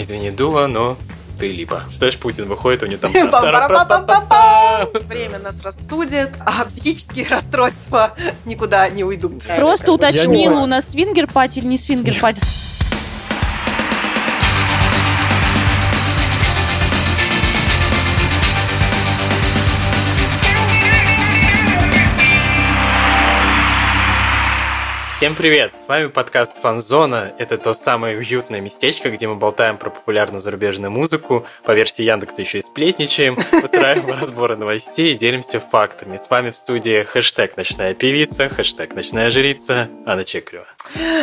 Извини, Дуа, но ты Липа. Знаешь, Путин выходит, у него там... Время нас рассудит, а психические расстройства никуда не уйдут. Просто уточнила, у нас свингер-пати или не свингер-пати. Всем привет! С вами подкаст Фанзона. Это то самое уютное местечко, где мы болтаем про популярную зарубежную музыку, по версии Яндекса еще и сплетничаем, устраиваем разборы новостей и делимся фактами. С вами в студии хэштег «Ночная певица», хэштег «Ночная жрица» Анна Чекрева.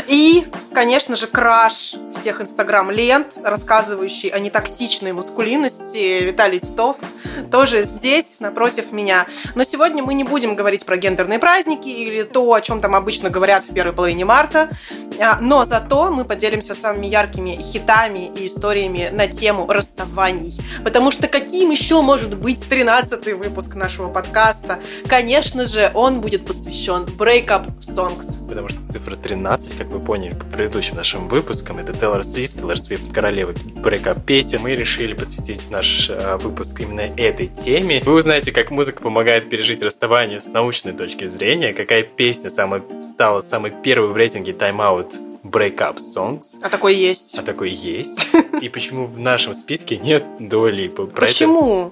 И, конечно же, краш всех инстаграм-лент, рассказывающий о нетоксичной мускулинности Виталий Титов, тоже здесь, напротив меня. Но сегодня мы не будем говорить про гендерные праздники или то, о чем там обычно говорят в первой половине марта, а, но зато мы поделимся самыми яркими хитами и историями на тему расставаний. Потому что каким еще может быть 13-й выпуск нашего подкаста? Конечно же, он будет посвящен Breakup Songs. Потому что цифра 13, как вы поняли по предыдущим нашим выпускам, это Тейлор Свифт, Тейлор Свифт королева брейкап песен. Мы решили посвятить наш э, выпуск именно этой теме. Вы узнаете, как музыка помогает пережить расставание с научной точки зрения, какая песня самая, стала самой первой в рейтинге Time Out Breakup Songs. А такой есть. А такой есть. И почему в нашем списке нет Дуа Почему?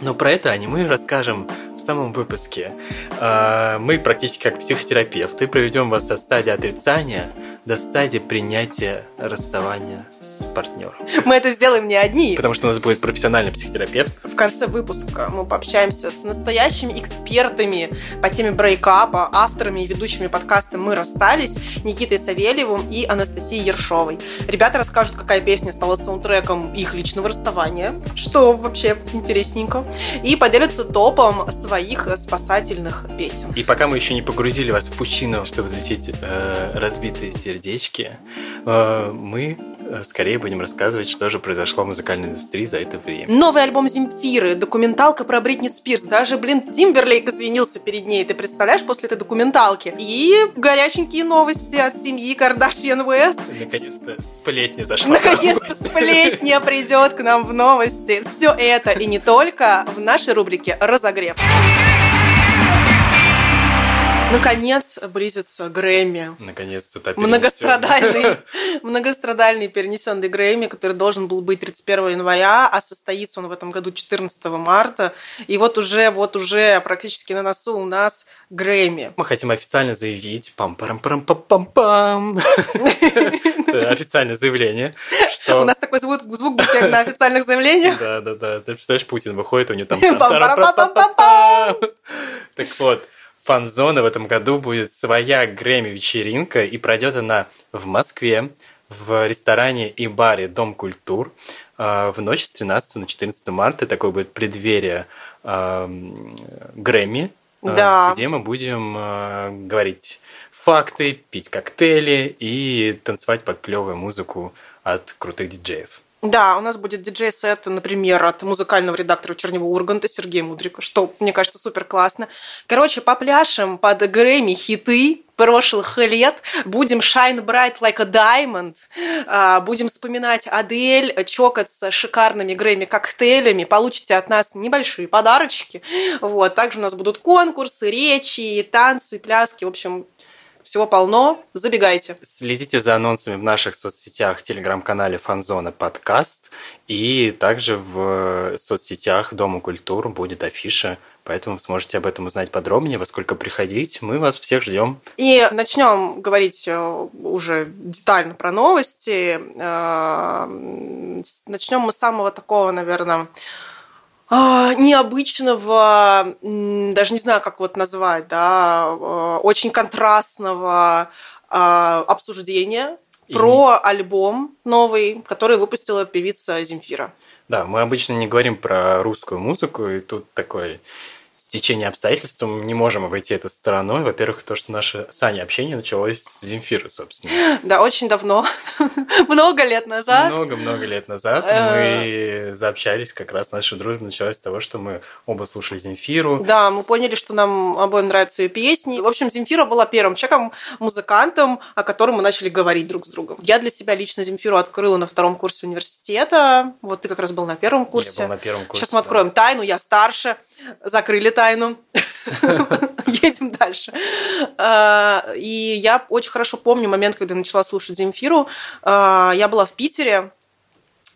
Но про это аниме расскажем в самом выпуске. А, мы практически как психотерапевты проведем вас от стадии отрицания до стадии принятия расставания с партнером. Мы это сделаем не одни. Потому что у нас будет профессиональный психотерапевт. В конце выпуска мы пообщаемся с настоящими экспертами по теме брейкапа, авторами и ведущими подкаста «Мы расстались» Никитой Савельевым и Анастасией Ершовой. Ребята расскажут, какая песня стала саундтреком их личного расставания, что вообще интересненько, и поделятся топом своих спасательных песен. И пока мы еще не погрузили вас в пучину, чтобы взлететь э, разбитые сердечки, э, мы э, скорее будем рассказывать, что же произошло в музыкальной индустрии за это время. Новый альбом Земфиры, документалка про Бритни Спирс. Даже, блин, Тимберлейк извинился перед ней. Ты представляешь, после этой документалки? И горяченькие новости от семьи Кардашьян Уэст. Наконец-то сплетня зашла. Наконец-то сплетня придет к нам в новости. Все это и не только в нашей рубрике «Разогрев». Наконец близится Грэмми. Наконец-то Многострадальный, многострадальный перенесенный Грэмми, который должен был быть 31 января, а состоится он в этом году 14 марта. И вот уже, вот уже практически на носу у нас Грэмми. Мы хотим официально заявить, пам парам парам пам пам пам официальное заявление, что... У нас такой звук, звук будет на официальных заявлениях. Да, да, да. Ты представляешь, Путин выходит, у него там... Так вот, фан-зона в этом году будет своя Грэмми-вечеринка, и пройдет она в Москве, в ресторане и баре «Дом культур» а, в ночь с 13 на 14 марта. Такое будет преддверие э, Грэмми, а, да. где мы будем говорить факты, пить коктейли и танцевать под клевую музыку от крутых диджеев. Да, у нас будет диджей-сет, например, от музыкального редактора Чернева Урганта Сергея Мудрика, что, мне кажется, супер классно. Короче, попляшем под Грэмми хиты прошлых лет, будем shine bright like a diamond, а, будем вспоминать Адель, чокаться шикарными Грэмми коктейлями, получите от нас небольшие подарочки. Вот. Также у нас будут конкурсы, речи, танцы, пляски, в общем, всего полно. Забегайте. Следите за анонсами в наших соцсетях, телеграм-канале Фанзона подкаст. И также в соцсетях Дома культур будет афиша Поэтому сможете об этом узнать подробнее, во сколько приходить. Мы вас всех ждем. И начнем говорить э, уже детально про новости. Э, начнем мы с самого такого, наверное, необычного, даже не знаю, как вот назвать, да, а, очень контрастного а, обсуждения и... про альбом новый, который выпустила певица Земфира. Да, мы обычно не говорим про русскую музыку, и тут такой течение обстоятельств мы не можем обойти это стороной. Во-первых, то, что наше с Аней общение началось с Земфиры, собственно. Да, очень давно. Много лет назад. Много-много лет назад мы заобщались, как раз наша дружба началась с того, что мы оба слушали Земфиру. Да, мы поняли, что нам обоим нравятся ее песни. В общем, Земфира была первым человеком, музыкантом, о котором мы начали говорить друг с другом. Я для себя лично Земфиру открыла на втором курсе университета. Вот ты как раз был на первом курсе. Я был на первом курсе. Сейчас мы откроем тайну, я старше. Закрыли тайну. Едем дальше. А, и я очень хорошо помню момент, когда начала слушать Земфиру. А, я была в Питере,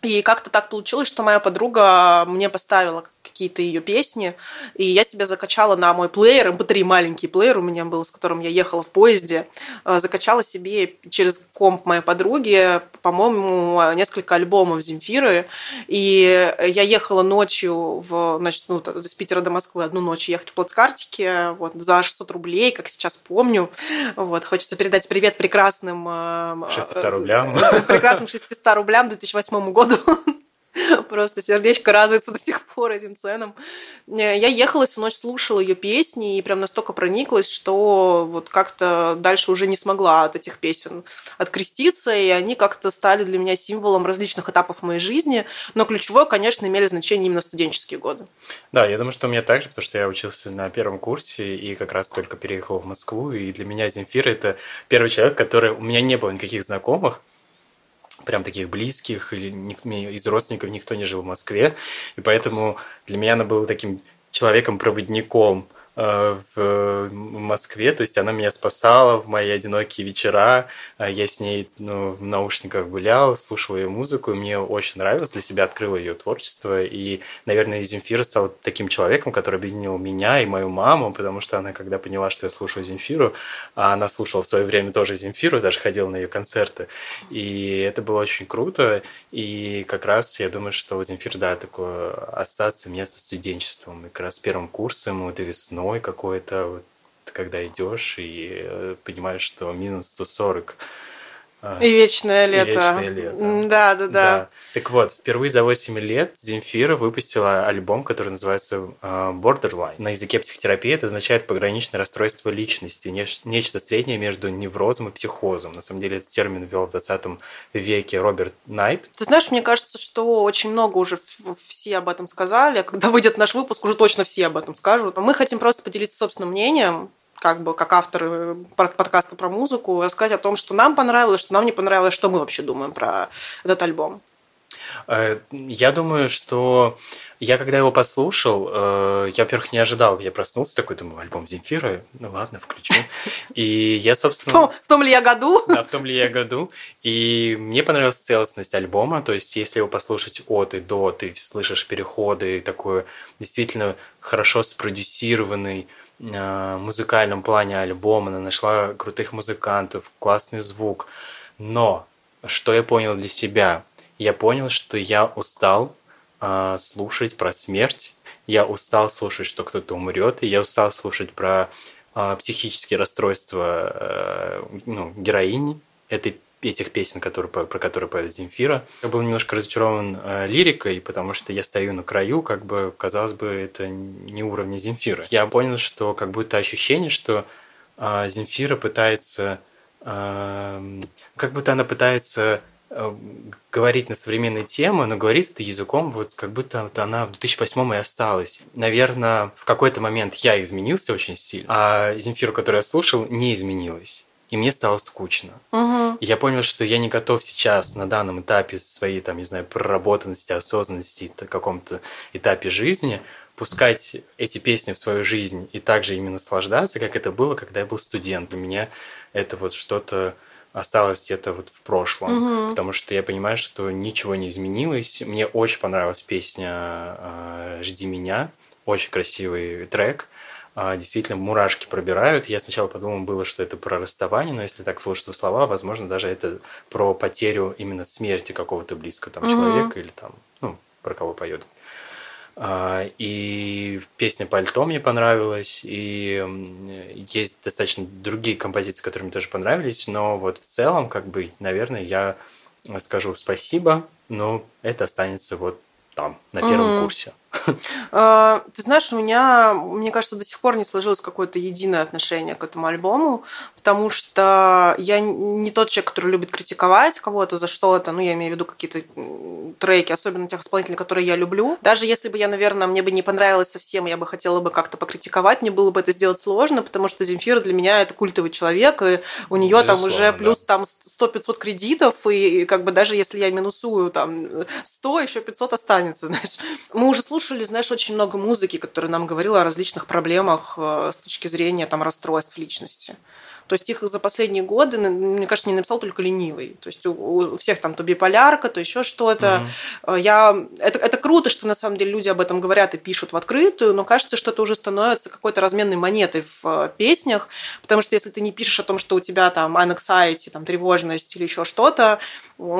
и как-то так получилось, что моя подруга мне поставила какие-то ее песни, и я себя закачала на мой плеер, mp3 эм маленький плеер у меня был, с которым я ехала в поезде, э, закачала себе через комп моей подруги, по-моему, несколько альбомов Земфиры, и я ехала ночью в, значит, ну, с Питера до Москвы одну ночь ехать в плацкартике, вот, за 600 рублей, как сейчас помню, вот, хочется передать привет прекрасным... 600 э, рублям. Прекрасным 600 рублям 2008 году. Просто сердечко радуется до сих пор этим ценам. Я ехала всю ночь, слушала ее песни и прям настолько прониклась, что вот как-то дальше уже не смогла от этих песен откреститься, и они как-то стали для меня символом различных этапов моей жизни. Но ключевое, конечно, имели значение именно студенческие годы. Да, я думаю, что у меня так же, потому что я учился на первом курсе и как раз только переехал в Москву, и для меня Земфира – это первый человек, который... У меня не было никаких знакомых, прям таких близких или из родственников никто не жил в Москве, и поэтому для меня она была таким человеком-проводником в Москве, то есть она меня спасала в мои одинокие вечера, э, я с ней ну, в наушниках гулял, слушал ее музыку, и мне очень нравилось, для себя открыла ее творчество, и, наверное, Земфира стала таким человеком, который объединил меня и мою маму, потому что она, когда поняла, что я слушаю Земфиру, а она слушала в свое время тоже Земфиру, даже ходила на ее концерты, и это было очень круто, и как раз я думаю, что у Земфира, да, такое остаться место студенчеством, и как раз первым курсом, вот весной, зимой какой-то, вот, когда идешь и э, понимаешь, что минус 140 а, и вечное лето. И вечное лето. Да, да, да, да. Так вот, впервые за 8 лет Земфира выпустила альбом, который называется а, Borderline. На языке психотерапии это означает пограничное расстройство личности, нечто среднее между неврозом и психозом. На самом деле этот термин ввел в 20 веке Роберт Найт. Ты знаешь, мне кажется, что очень много уже все об этом сказали. Когда выйдет наш выпуск, уже точно все об этом скажут. Мы хотим просто поделиться собственным мнением как бы как авторы подкаста про музыку, рассказать о том, что нам понравилось, что нам не понравилось, что мы вообще думаем про этот альбом. Э, я думаю, что я когда его послушал, э, я, во-первых, не ожидал. Я проснулся такой, думаю, альбом Земфира, ну ладно, включу. И я, собственно... В том, в том ли я году? Да, в том ли я году. И мне понравилась целостность альбома. То есть, если его послушать от и до, ты слышишь переходы, такой действительно хорошо спродюсированный Э, музыкальном плане альбома, она нашла крутых музыкантов, классный звук. Но что я понял для себя? Я понял, что я устал э, слушать про смерть, я устал слушать, что кто-то умрет, и я устал слушать про э, психические расстройства э, ну, героини этой этих песен, которые, про которые поет Земфира. Я был немножко разочарован э, лирикой, потому что я стою на краю, как бы, казалось бы, это не уровня Земфира. Я понял, что как будто ощущение, что э, Земфира пытается, э, как будто она пытается э, говорить на современные темы, но говорит это языком, вот как будто вот она в 2008 и осталась. Наверное, в какой-то момент я изменился очень сильно, а Земфиру, которую я слушал, не изменилась и мне стало скучно. Угу. И я понял, что я не готов сейчас на данном этапе своей, там, не знаю, проработанности, осознанности, на каком-то этапе жизни пускать эти песни в свою жизнь и также ими наслаждаться, как это было, когда я был студент. У меня это вот что-то осталось где-то вот в прошлом, угу. потому что я понимаю, что ничего не изменилось. Мне очень понравилась песня а, «Жди меня», очень красивый трек. А, действительно мурашки пробирают. Я сначала подумал было, что это про расставание, но если так слушать слова, возможно, даже это про потерю именно смерти какого-то близкого там, mm-hmm. человека или там, ну, про кого поет. А, и песня «Пальто» мне понравилась, и есть достаточно другие композиции, которые мне тоже понравились, но вот в целом, как бы, наверное, я скажу спасибо, но это останется вот там, на первом mm-hmm. курсе. А, ты знаешь, у меня, мне кажется, до сих пор не сложилось какое-то единое отношение к этому альбому, потому что я не тот человек, который любит критиковать кого-то за что-то, ну, я имею в виду какие-то треки, особенно тех исполнителей, которые я люблю. Даже если бы я, наверное, мне бы не понравилось совсем, я бы хотела бы как-то покритиковать, мне было бы это сделать сложно, потому что Земфира для меня это культовый человек, и у нее там уже плюс да. там 100-500 кредитов, и как бы даже если я минусую там 100, еще 500 останется, знаешь. Мы уже слушали, знаешь, очень много музыки, которая нам говорила о различных проблемах э, с точки зрения там расстройств личности. То есть их за последние годы, мне кажется, не написал только ленивый. То есть у, всех там то биполярка, то еще что-то. Угу. Я... Это, это круто, что на самом деле люди об этом говорят и пишут в открытую, но кажется, что это уже становится какой-то разменной монетой в э, песнях, потому что если ты не пишешь о том, что у тебя там anxiety, там тревожность или еще что-то,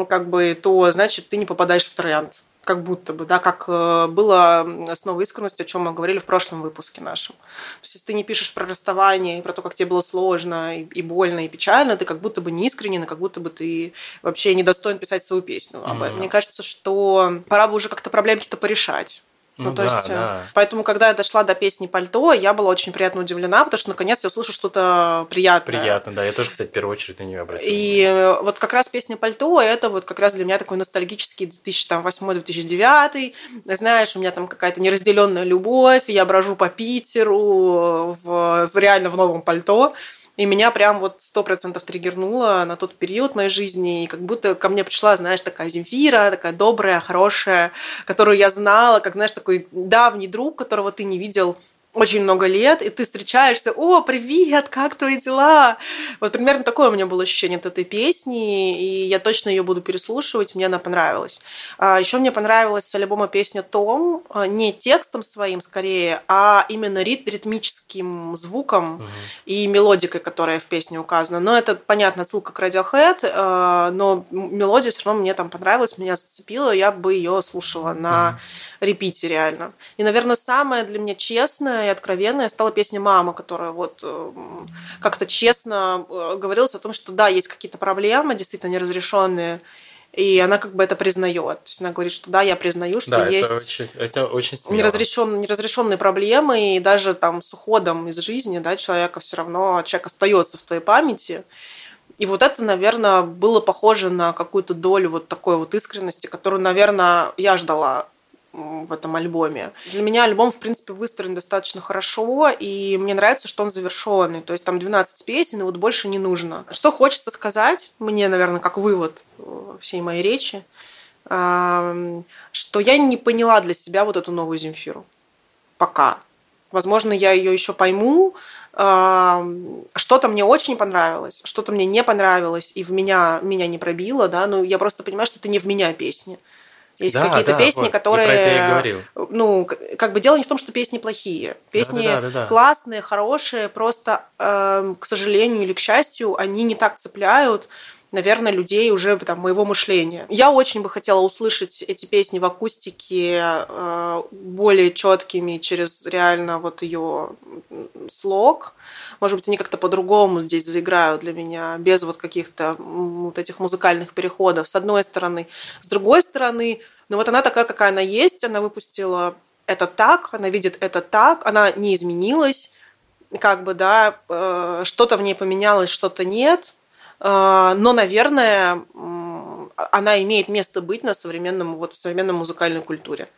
как бы, то значит ты не попадаешь в тренд как будто бы, да, как э, было с новой искренностью, о чем мы говорили в прошлом выпуске нашем. То есть, если ты не пишешь про расставание и про то, как тебе было сложно и, и больно, и печально, ты как будто бы не искренен, и как будто бы ты вообще не достоин писать свою песню об этом. Mm-hmm. Мне кажется, что пора бы уже как-то проблемки-то порешать. Ну, ну то да, есть, э, да. поэтому, когда я дошла до песни «Пальто», я была очень приятно удивлена, потому что, наконец, я услышу что-то приятное. Приятно, да. Я тоже, кстати, в первую очередь на нее обратила. И э, вот как раз песня «Пальто» — это вот как раз для меня такой ностальгический 2008-2009. Знаешь, у меня там какая-то неразделенная любовь, я брожу по Питеру в, в реально в новом пальто. И меня прям вот сто процентов триггернуло на тот период моей жизни. И как будто ко мне пришла, знаешь, такая Земфира, такая добрая, хорошая, которую я знала, как, знаешь, такой давний друг, которого ты не видел очень много лет, и ты встречаешься, о, привет, как твои дела? Вот примерно такое у меня было ощущение от этой песни, и я точно ее буду переслушивать, мне она понравилась. А еще мне понравилась с альбома песня «Том», а, не текстом своим скорее, а именно рит ритмическим звуком угу. и мелодикой, которая в песне указана. Но это, понятно, ссылка к Radiohead, а, но мелодия все равно мне там понравилась, меня зацепила, я бы ее слушала на угу. репите реально. И, наверное, самое для меня честное и откровенная стала песня «Мама», которая вот э, как-то честно э, говорилась о том, что да, есть какие-то проблемы, действительно неразрешенные, и она как бы это признает. То есть она говорит, что да, я признаю, что да, есть это очень, это очень неразрешенные, неразрешенные проблемы, и даже там с уходом из жизни да, человека все равно человек остается в твоей памяти. И вот это, наверное, было похоже на какую-то долю вот такой вот искренности, которую, наверное, я ждала в этом альбоме. Для меня альбом, в принципе, выстроен достаточно хорошо, и мне нравится, что он завершенный. То есть там 12 песен, и вот больше не нужно. Что хочется сказать, мне, наверное, как вывод э, всей моей речи, что я не поняла для себя вот эту новую Земфиру. Пока. Возможно, я ее еще пойму. Что-то мне очень понравилось, что-то мне не понравилось, и в меня, меня не пробило, да, но я просто понимаю, что это не в меня песни. Есть да, какие-то да, песни, вот, которые... Ну, как бы дело не в том, что песни плохие. Песни да, да, да, да, классные, хорошие, просто, э, к сожалению или к счастью, они не так цепляют, наверное, людей уже там, моего мышления. Я очень бы хотела услышать эти песни в акустике э, более четкими через реально вот ее слог. Может быть, они как-то по-другому здесь заиграют для меня, без вот каких-то вот этих музыкальных переходов, с одной стороны. С другой стороны, ну вот она такая, какая она есть, она выпустила это так, она видит это так, она не изменилась, как бы, да, э, что-то в ней поменялось, что-то нет, но, наверное, она имеет место быть на современном, вот в современной музыкальной культуре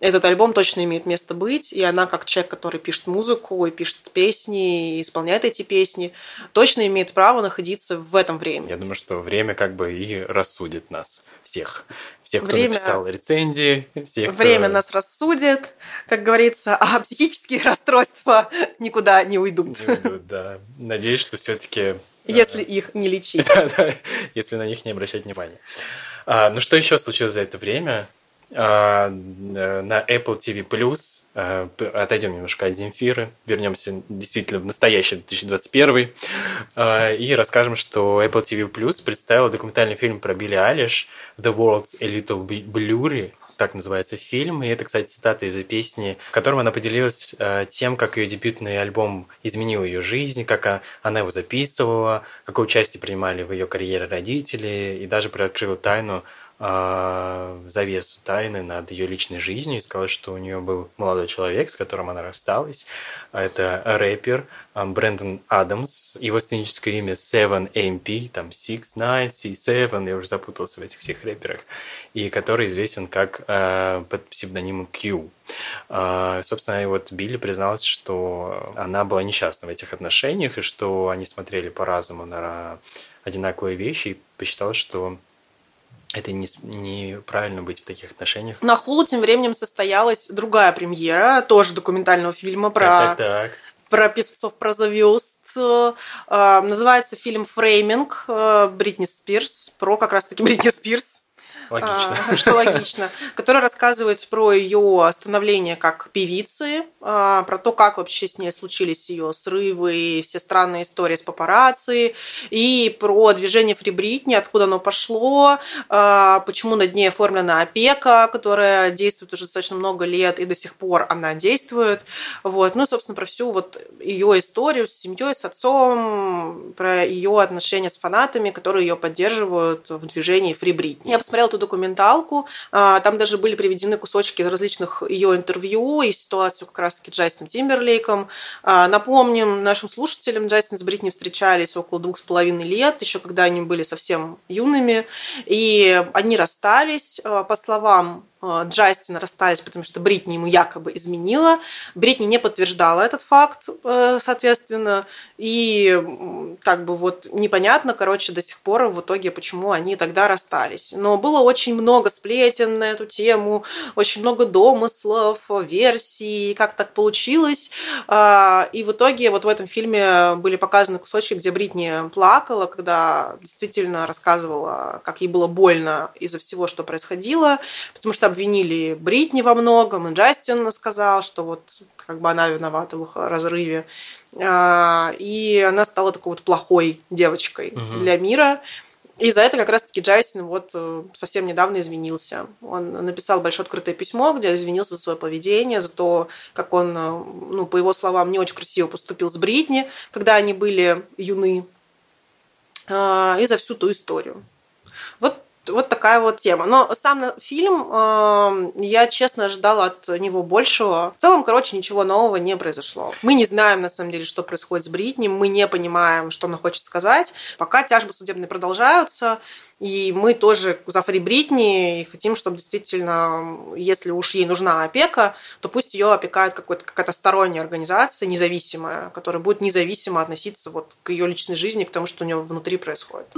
этот альбом точно имеет место быть, и она, как человек, который пишет музыку и пишет песни, и исполняет эти песни, точно имеет право находиться в этом времени. Я думаю, что время как бы и рассудит нас всех. Всех, кто время... написал рецензии, всех, Время кто... нас рассудит, как говорится, а психические расстройства никуда не уйдут. Не уйдут, да. Надеюсь, что все таки если их не лечить. Если на них не обращать внимания. А, ну что еще случилось за это время? А, на Apple TV Plus. А, отойдем немножко от Земфиры, вернемся действительно в настоящий 2021 а, и расскажем, что Apple TV Plus представила документальный фильм про Билли Алиш The World's a Little Blurry так называется фильм. И это, кстати, цитата из ее песни, в котором она поделилась э, тем, как ее дебютный альбом изменил ее жизнь, как она его записывала, какое участие принимали в ее карьере родители, и даже приоткрыла тайну э, завесу тайны над ее личной жизнью и сказала, что у нее был молодой человек, с которым она рассталась. Это рэпер э, Брэндон Адамс. Его сценическое имя Seven MP, там Six Nine, C7, я уже запутался в этих всех рэперах. И который известен как под псевдонимом Q. Собственно, и вот Билли призналась, что она была несчастна в этих отношениях, и что они смотрели по-разному на одинаковые вещи, и посчитала, что это не, неправильно быть в таких отношениях. На Хулу тем временем состоялась другая премьера, тоже документального фильма про, так, так, так. про певцов, про звезд. Э, называется фильм «Фрейминг» э, Бритни Спирс, про как раз-таки Бритни Спирс. Логично. А, что логично. Который рассказывает про ее становление как певицы, а, про то, как вообще с ней случились ее срывы, и все странные истории с папарацци, и про движение Фри Бритни, откуда оно пошло, а, почему над ней оформлена опека, которая действует уже достаточно много лет, и до сих пор она действует. Вот. Ну, собственно, про всю вот ее историю с семьей, с отцом, про ее отношения с фанатами, которые ее поддерживают в движении Фри Бритни. Я посмотрела эту документалку. А, там даже были приведены кусочки из различных ее интервью и ситуацию как раз-таки Джастином Тимберлейком. А, напомним нашим слушателям, Джастин с Бритни встречались около двух с половиной лет, еще когда они были совсем юными, и они расстались. А, по словам Э, Джастин расстались, потому что Бритни ему якобы изменила. Бритни не подтверждала этот факт, э, соответственно. И как бы вот непонятно, короче, до сих пор в итоге, почему они тогда расстались. Но было очень много сплетен на эту тему, очень много домыслов, версий, как так получилось. А, и в итоге вот в этом фильме были показаны кусочки, где Бритни плакала, когда действительно рассказывала, как ей было больно из-за всего, что происходило, потому что обвинили Бритни во многом, и Джастин сказал, что вот как бы она виновата в их разрыве. А, и она стала такой вот плохой девочкой угу. для мира. И за это как раз-таки Джастин вот э, совсем недавно извинился. Он написал большое открытое письмо, где извинился за свое поведение, за то, как он, э, ну, по его словам, не очень красиво поступил с Бритни, когда они были юны, а, и за всю ту историю. Вот вот такая вот тема. Но сам фильм, э, я честно ожидала от него большего. В целом, короче, ничего нового не произошло. Мы не знаем, на самом деле, что происходит с Бритни, мы не понимаем, что она хочет сказать. Пока тяжбы судебные продолжаются, и мы тоже за Фри Бритни и хотим, чтобы действительно, если уж ей нужна опека, то пусть ее опекает какая-то сторонняя организация, независимая, которая будет независимо относиться вот к ее личной жизни, к тому, что у нее внутри происходит.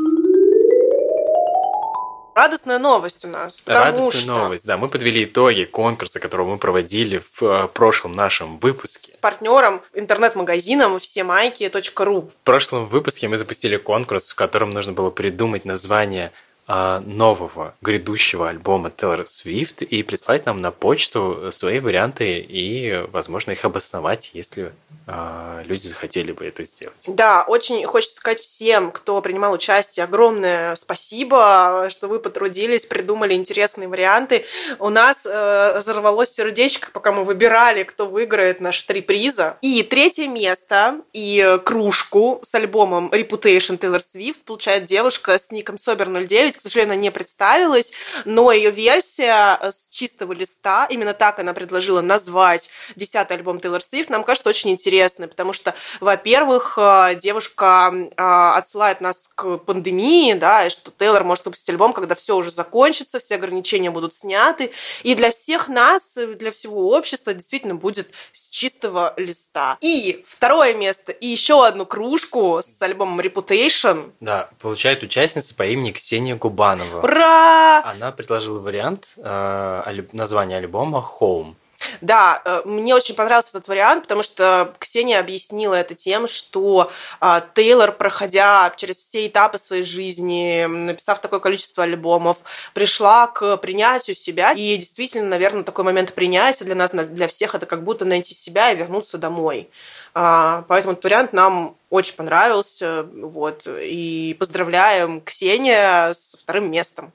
Радостная новость у нас. Радостная что... новость, да. Мы подвели итоги конкурса, которого мы проводили в э, прошлом нашем выпуске. С партнером интернет-магазином всемайки.ру. В прошлом выпуске мы запустили конкурс, в котором нужно было придумать название нового грядущего альбома Taylor Swift и прислать нам на почту свои варианты и, возможно, их обосновать, если э, люди захотели бы это сделать. Да, очень хочется сказать всем, кто принимал участие, огромное спасибо, что вы потрудились, придумали интересные варианты. У нас э, взорвалось сердечко, пока мы выбирали, кто выиграет наши три приза. И третье место и кружку с альбомом Reputation Taylor Swift получает девушка с ником Собер09, к сожалению, она не представилась, но ее версия э, с чистого листа, именно так она предложила назвать десятый альбом Тейлор Свифт, нам кажется очень интересной, потому что, во-первых, э, девушка э, отсылает нас к пандемии, да, и что Тейлор может выпустить альбом, когда все уже закончится, все ограничения будут сняты, и для всех нас, для всего общества действительно будет с чистого листа. И второе место, и еще одну кружку с альбомом Reputation. Да, получает участница по имени Ксения Кубанова. Ура! Она предложила вариант э, названия альбома «Home». Да, э, мне очень понравился этот вариант, потому что Ксения объяснила это тем, что э, Тейлор, проходя через все этапы своей жизни, написав такое количество альбомов, пришла к принятию себя. И действительно, наверное, такой момент принятия для нас, для всех, это как будто найти себя и вернуться домой. А, поэтому этот вариант нам очень понравился. Вот. И поздравляем Ксения с вторым местом.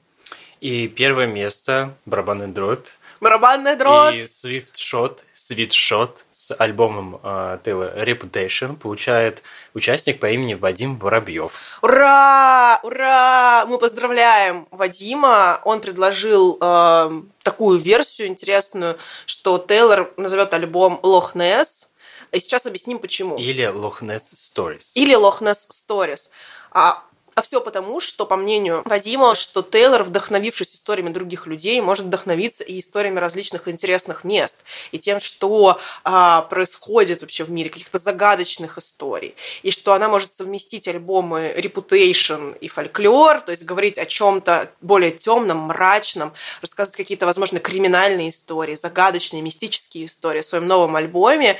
И первое место барабанный дробь Барабанная дробь. И Swift Shot, Sweet Shot с альбомом э, Taylor Reputation получает участник по имени Вадим Воробьев. Ура! Ура! Мы поздравляем Вадима. Он предложил э, такую версию интересную, что Тейлор назовет альбом Лох Несс. И сейчас объясним, почему. Или Loch Ness Stories. Или Лох Несс Stories. А а все потому, что, по мнению Вадима, что Тейлор, вдохновившись историями других людей, может вдохновиться и историями различных интересных мест, и тем, что а, происходит вообще в мире, каких-то загадочных историй, и что она может совместить альбомы Reputation и фольклор, то есть говорить о чем-то более темном, мрачном, рассказывать какие-то, возможно, криминальные истории, загадочные, мистические истории в своем новом альбоме.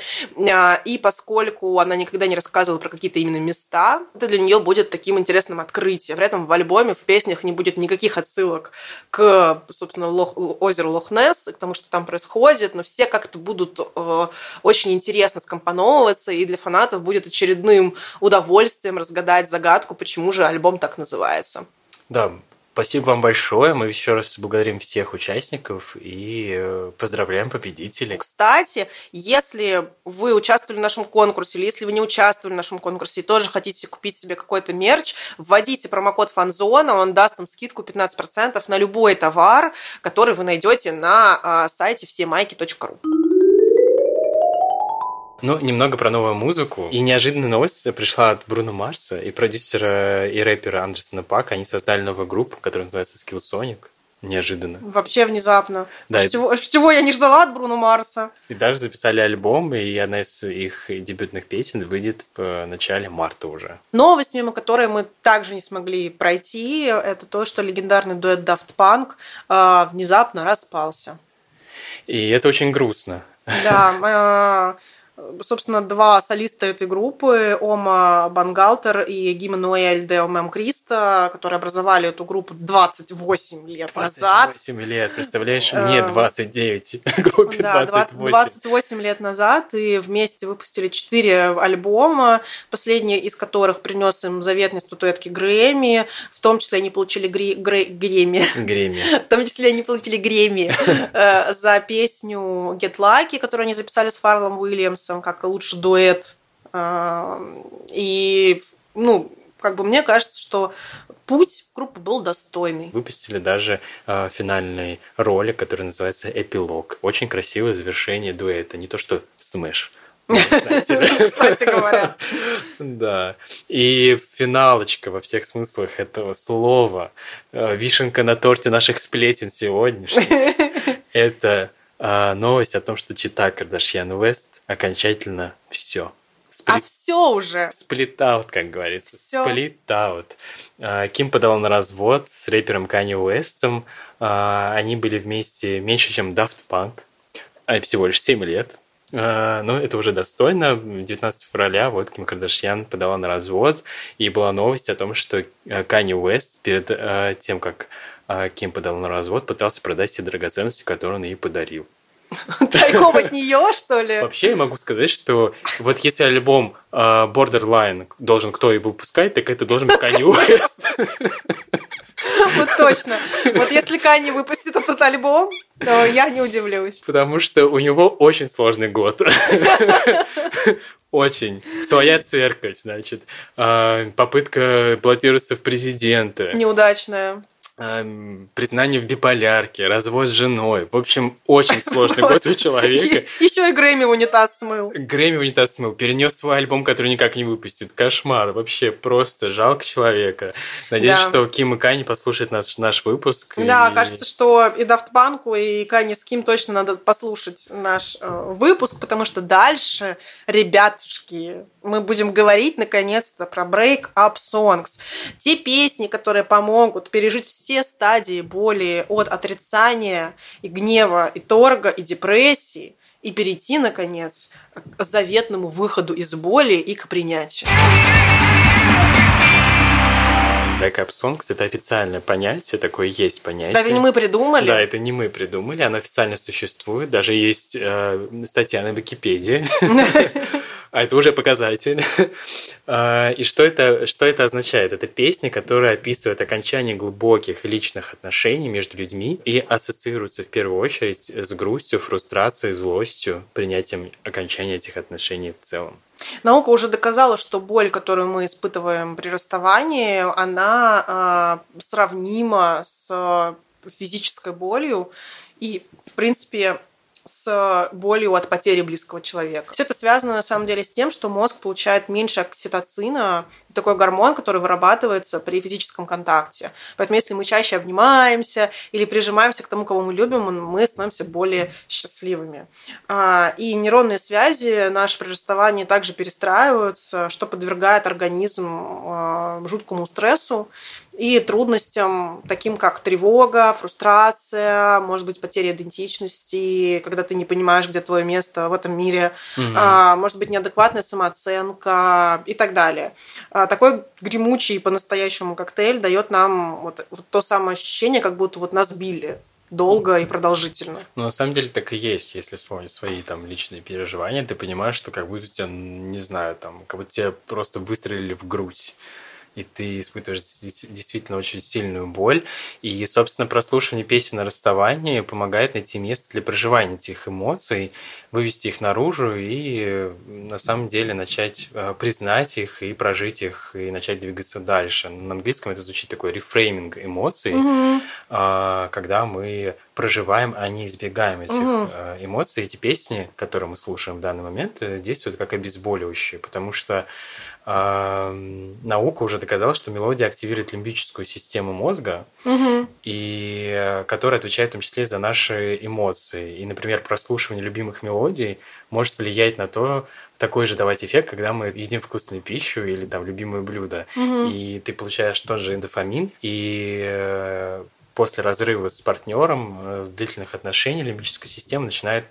А, и поскольку она никогда не рассказывала про какие-то именно места, это для нее будет таким интересным открытие. При этом в альбоме, в песнях не будет никаких отсылок к, собственно, Лох, озеру Лохнесс, к тому, что там происходит, но все как-то будут э, очень интересно скомпоновываться, и для фанатов будет очередным удовольствием разгадать загадку, почему же альбом так называется. Да, Спасибо вам большое. Мы еще раз благодарим всех участников и э, поздравляем победителей. Кстати, если вы участвовали в нашем конкурсе, или если вы не участвовали в нашем конкурсе и тоже хотите купить себе какой-то мерч, вводите промокод Фанзона, он даст вам скидку 15% на любой товар, который вы найдете на а, сайте всемайки.ру. Ну, немного про новую музыку. И неожиданная новость пришла от Бруно Марса и продюсера и рэпера Андерсона Пака. Они создали новую группу, которая называется Skill Sonic. Неожиданно. Вообще внезапно. Да, чего, чего я не ждала от Бруно Марса. И даже записали альбом, и одна из их дебютных песен выйдет в начале марта уже. Новость, мимо которой мы также не смогли пройти, это то, что легендарный дуэт Daft Punk э, внезапно распался. И это очень грустно. Да, собственно, два солиста этой группы, Ома Бангалтер и Гимануэль де Омем Криста, которые образовали эту группу 28 лет 28 назад. 28 лет, представляешь, мне 29, группе Да, 28. 28 лет назад, и вместе выпустили 4 альбома, последний из которых принес им заветные статуэтки Грэмми, в том числе они получили гри... Грэ... Грэмми. Грэмми. В том числе они получили Грэмми э, за песню Get Lucky, которую они записали с Фарреллом Уильямсом, как лучший дуэт. А, и, ну, как бы мне кажется, что путь группы был достойный. Выпустили даже э, финальный ролик, который называется «Эпилог». Очень красивое завершение дуэта, не то что «Smash». Кстати говоря. Да. И финалочка во всех смыслах этого слова. э, Вишенка на торте наших сплетен сегодняшних. Это а, новость о том, что чита Кардашьян Уэст окончательно все. А все уже. Сплит-аут, как говорится. Всё. Сплит-аут. А, Ким подал на развод с рэпером Канни Уэстом. А, Они были вместе меньше, чем Daft Punk. А, Всего лишь 7 лет. А, Но это уже достойно. 19 февраля вот Ким Кардашьян подала на развод. И была новость о том, что э, Канни Уэст перед э, тем, как э, Ким подал на развод, пытался продать все драгоценности, которые он ей подарил. Тайком от нее, что ли? Вообще я могу сказать, что вот если альбом Borderline должен кто и выпускать, так это должен быть Kanye West. Вот точно. Вот если Кани выпустит этот альбом, то я не удивлюсь. Потому что у него очень сложный год. Очень. Своя церковь, значит. А, Попытка баллотироваться в президенты. Неудачная. Эм, Признание в биполярке, развод с женой. В общем, очень сложный год у человека. Еще и Грэмми в унитаз смыл. Грэмми в унитаз смыл, перенес свой альбом, который никак не выпустит. Кошмар, вообще просто жалко человека. Надеюсь, Да. что Ким и Кани послушают наш, наш выпуск. Да, и- кажется, что и Daft Punk, и Кани с Ким точно надо послушать наш э, выпуск, потому что дальше, ребятушки, мы будем говорить наконец-то про Break-Up Songs. Те песни, которые помогут пережить все стадии боли от отрицания и гнева, и торга, и депрессии, и перейти, наконец, к заветному выходу из боли и к принятию. Backup songs это официальное понятие, такое есть понятие. Да, это не мы придумали. Да, это не мы придумали, оно официально существует, даже есть э, статья на Википедии. А это уже показатель. А, и что это, что это означает? Это песня, которая описывает окончание глубоких личных отношений между людьми и ассоциируется в первую очередь с грустью, фрустрацией, злостью, принятием окончания этих отношений в целом. Наука уже доказала, что боль, которую мы испытываем при расставании, она э, сравнима с физической болью. И, в принципе, с болью от потери близкого человека. Все это связано на самом деле с тем, что мозг получает меньше окситоцина, такой гормон, который вырабатывается при физическом контакте. Поэтому если мы чаще обнимаемся или прижимаемся к тому, кого мы любим, мы становимся более счастливыми. А, и нейронные связи наши при расставании также перестраиваются, что подвергает организм а, жуткому стрессу и трудностям, таким как тревога, фрустрация, может быть, потеря идентичности, когда ты не понимаешь, где твое место в этом мире, угу. а, может быть, неадекватная самооценка и так далее. А, такой гремучий по-настоящему коктейль дает нам вот, вот то самое ощущение, как будто вот нас били долго и продолжительно. Ну, на самом деле так и есть, если вспомнить свои там личные переживания, ты понимаешь, что как будто тебя, не знаю, там, как будто тебя просто выстрелили в грудь и ты испытываешь действительно очень сильную боль. И, собственно, прослушивание песен на расставании помогает найти место для проживания этих эмоций, вывести их наружу и на самом деле начать э, признать их и прожить их, и начать двигаться дальше. На английском это звучит такой рефрейминг эмоций, mm-hmm. когда мы проживаем, а не избегаем этих mm-hmm. эмоций. Эти песни, которые мы слушаем в данный момент, э, действуют как обезболивающие, потому что наука уже доказала, что мелодия активирует лимбическую систему мозга, угу. и э, которая отвечает в том числе за наши эмоции. И, например, прослушивание любимых мелодий может влиять на то, такой же давать эффект, когда мы едим вкусную пищу или там любимое блюдо, угу. и ты получаешь тот же эндофамин, и э, после разрыва с партнером э, длительных отношениях лимбическая система начинает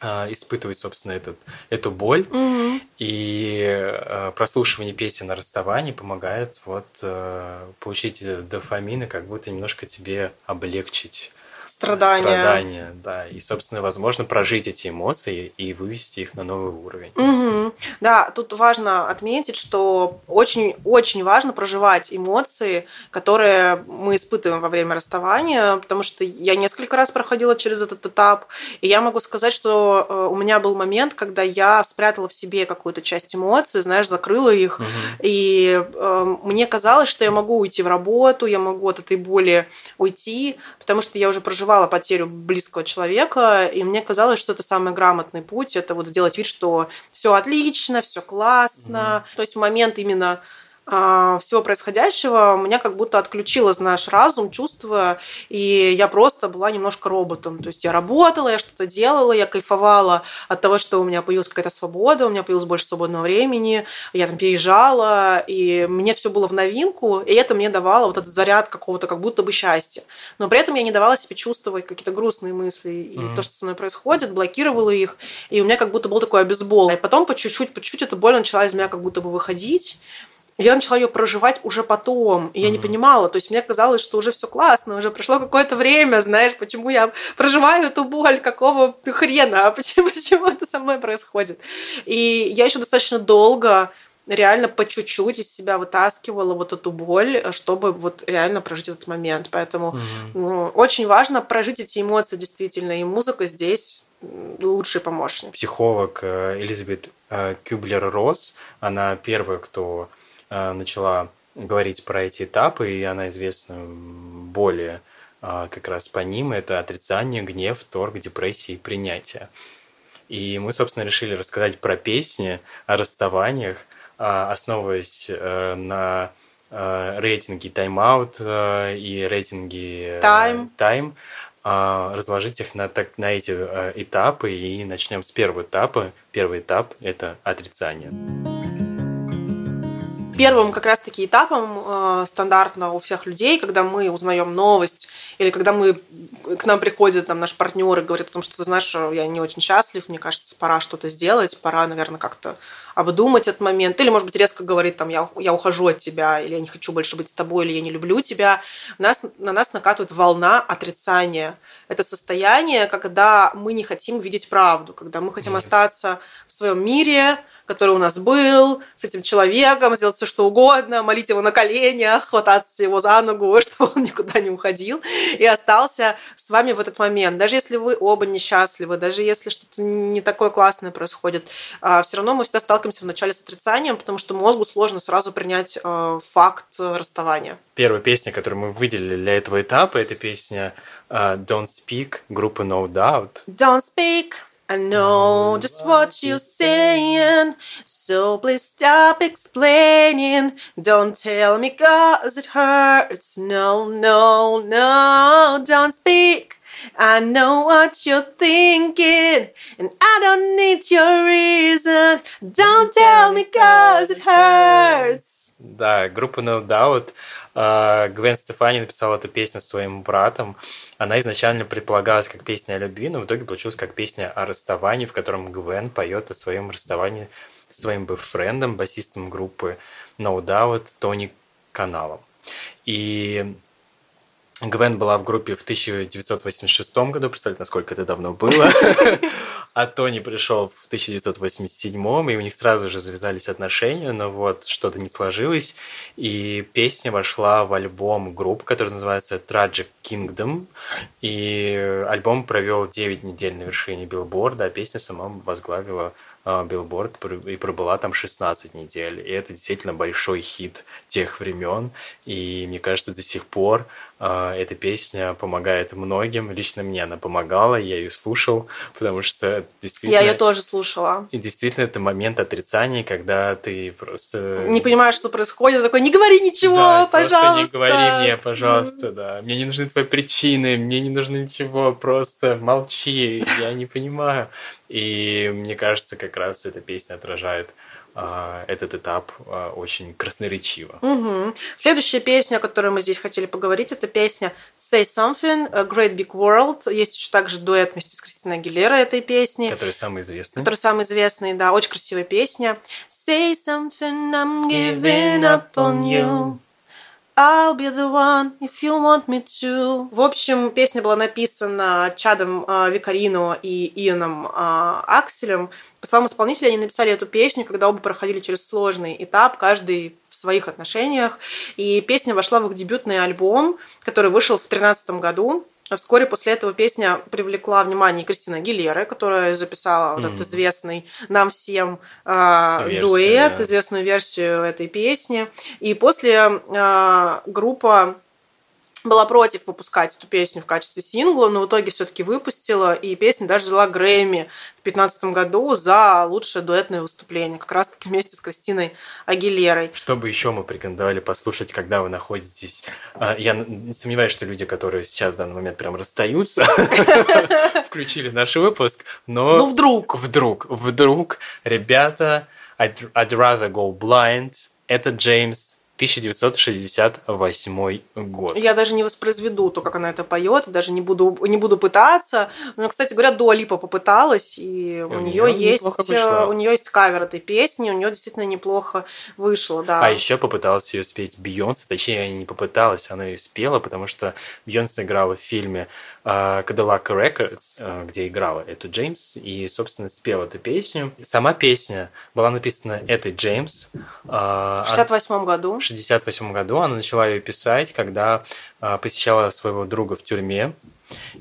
а, испытывать, собственно, этот, эту боль. Угу. И э, прослушивание песен на расставании помогает вот э, получить дофамин и как будто немножко тебе облегчить страдания. Страдания, да. И, собственно, возможно, прожить эти эмоции и вывести их на новый уровень. Угу. Да, тут важно отметить, что очень-очень важно проживать эмоции, которые мы испытываем во время расставания, потому что я несколько раз проходила через этот этап, и я могу сказать, что э, у меня был момент, когда я спрятала в себе какую-то часть эмоций, знаешь, закрыла их, угу. и э, мне казалось, что я могу уйти в работу, я могу от этой боли уйти, потому что я уже проживала потерю близкого человека, и мне казалось, что это самый грамотный путь, это вот сделать вид, что все отлично, все классно. Mm-hmm. То есть момент именно всего происходящего меня как будто отключило, знаешь, разум, чувства, и я просто была немножко роботом. То есть я работала, я что-то делала, я кайфовала от того, что у меня появилась какая-то свобода, у меня появилось больше свободного времени, я там переезжала, и мне все было в новинку, и это мне давало вот этот заряд какого-то как будто бы счастья. Но при этом я не давала себе чувствовать какие-то грустные мысли, и mm-hmm. то, что со мной происходит, блокировала их, и у меня как будто был такой обезбол. И потом по чуть-чуть, по чуть-чуть эта боль начала из меня как будто бы выходить, я начала ее проживать уже потом, и я mm-hmm. не понимала, то есть мне казалось, что уже все классно, уже прошло какое-то время, знаешь, почему я проживаю эту боль, какого хрена, а почему, почему это со мной происходит. И я еще достаточно долго реально по чуть-чуть из себя вытаскивала вот эту боль, чтобы вот реально прожить этот момент. Поэтому угу. ну, очень важно прожить эти эмоции действительно, и музыка здесь лучший помощник. Психолог э, Элизабет э, Кюблер-Росс, она первая, кто начала говорить про эти этапы, и она известна более э, как раз по ним. Это отрицание, гнев, торг, депрессия и принятие. И мы, собственно, решили рассказать про песни о расставаниях, э, основываясь на рейтинге Out и рейтинге Time. Time разложить их на, так, на эти этапы и начнем с первого этапа. Первый этап – это отрицание. Первым как раз-таки этапом э, стандартно у всех людей, когда мы узнаем новость, или когда мы к нам приходит там, наш партнер и говорит о том, что ты знаешь, я не очень счастлив, мне кажется, пора что-то сделать, пора, наверное, как-то обдумать этот момент, или, может быть, резко говорит, там, я, я ухожу от тебя, или я не хочу больше быть с тобой, или я не люблю тебя, нас, на нас накатывает волна отрицания. Это состояние, когда мы не хотим видеть правду, когда мы хотим остаться в своем мире, который у нас был, с этим человеком, сделать все, что угодно, молить его на коленях, хвататься его за ногу, чтобы он никуда не уходил и остался с вами в этот момент. Даже если вы оба несчастливы, даже если что-то не такое классное происходит, а, все равно мы всегда сталкиваемся вначале с отрицанием, потому что мозгу сложно сразу принять а, факт расставания. Первая песня, которую мы выделили для этого этапа, это песня uh, Don't Speak группы No Doubt. Don't Speak I know just what you're saying, so please stop explaining. Don't tell me cause it hurts. No, no, no, don't speak. I know what you're thinking, and I don't need your reason. Don't tell me cause it hurts. Да, группа No Doubt. Гвен Стефани написала эту песню своим братом. Она изначально предполагалась как песня о любви, но в итоге получилась как песня о расставании, в котором Гвен поет о своем расставании с своим бойфрендом, басистом группы No Doubt Тони Каналом. И Гвен была в группе в 1986 году, представляете, насколько это давно было. А Тони пришел в 1987, и у них сразу же завязались отношения, но вот что-то не сложилось. И песня вошла в альбом групп, который называется Tragic Kingdom. И альбом провел 9 недель на вершине билборда, а песня сама возглавила билборд и пробыла там 16 недель. И это действительно большой хит тех времен. И мне кажется, до сих пор эта песня помогает многим. Лично мне она помогала, я ее слушал, потому что действительно... Я ее тоже слушала. И действительно, это момент отрицания, когда ты просто... Не понимаешь, что происходит, такой, не говори ничего, да, пожалуйста. не говори мне, пожалуйста, да. Мне не нужны твои причины, мне не нужно ничего, просто молчи, я не понимаю. И мне кажется, как раз эта песня отражает а, этот этап а, очень красноречиво. Угу. Следующая песня, о которой мы здесь хотели поговорить, это песня Say Something, A Great Big World. Есть еще также дуэт вместе с Кристиной Агилера этой песни. Который самый известный. Который самый известный, да, очень красивая песня. Say something, I'm giving up on you. I'll be the one if you want me to. В общем, песня была написана Чадом э, Викарино и Ианом э, Акселем. По словам исполнителя, они написали эту песню, когда оба проходили через сложный этап, каждый в своих отношениях. И песня вошла в их дебютный альбом, который вышел в 2013 году. А вскоре после этого песня привлекла внимание Кристина Гилеры, которая записала вот этот известный нам всем э, Версия, дуэт, да. известную версию этой песни. И после э, группа была против выпускать эту песню в качестве сингла, но в итоге все-таки выпустила, и песня даже взяла Грэмми в 2015 году за лучшее дуэтное выступление, как раз-таки вместе с Кристиной Агилерой. Что бы еще мы порекомендовали послушать, когда вы находитесь... А, я не сомневаюсь, что люди, которые сейчас в данный момент прям расстаются, включили наш выпуск, но... Ну, вдруг. Вдруг, вдруг, ребята, I'd rather go blind. Это Джеймс 1968 год. Я даже не воспроизведу то, как она это поет, даже не буду, не буду пытаться. Но, кстати говоря, Дуа Липа попыталась, и у, у нее есть у нее есть кавер этой песни, у нее действительно неплохо вышло, да. А еще попыталась ее спеть Бейонсе, точнее, не попыталась, она ее спела, потому что Бейонсе играла в фильме uh, Cadillac Records, uh, где играла эту Джеймс, и, собственно, спела эту песню. Сама песня была написана этой Джеймс. Uh, в 68 году. 1968 году. Она начала ее писать, когда э, посещала своего друга в тюрьме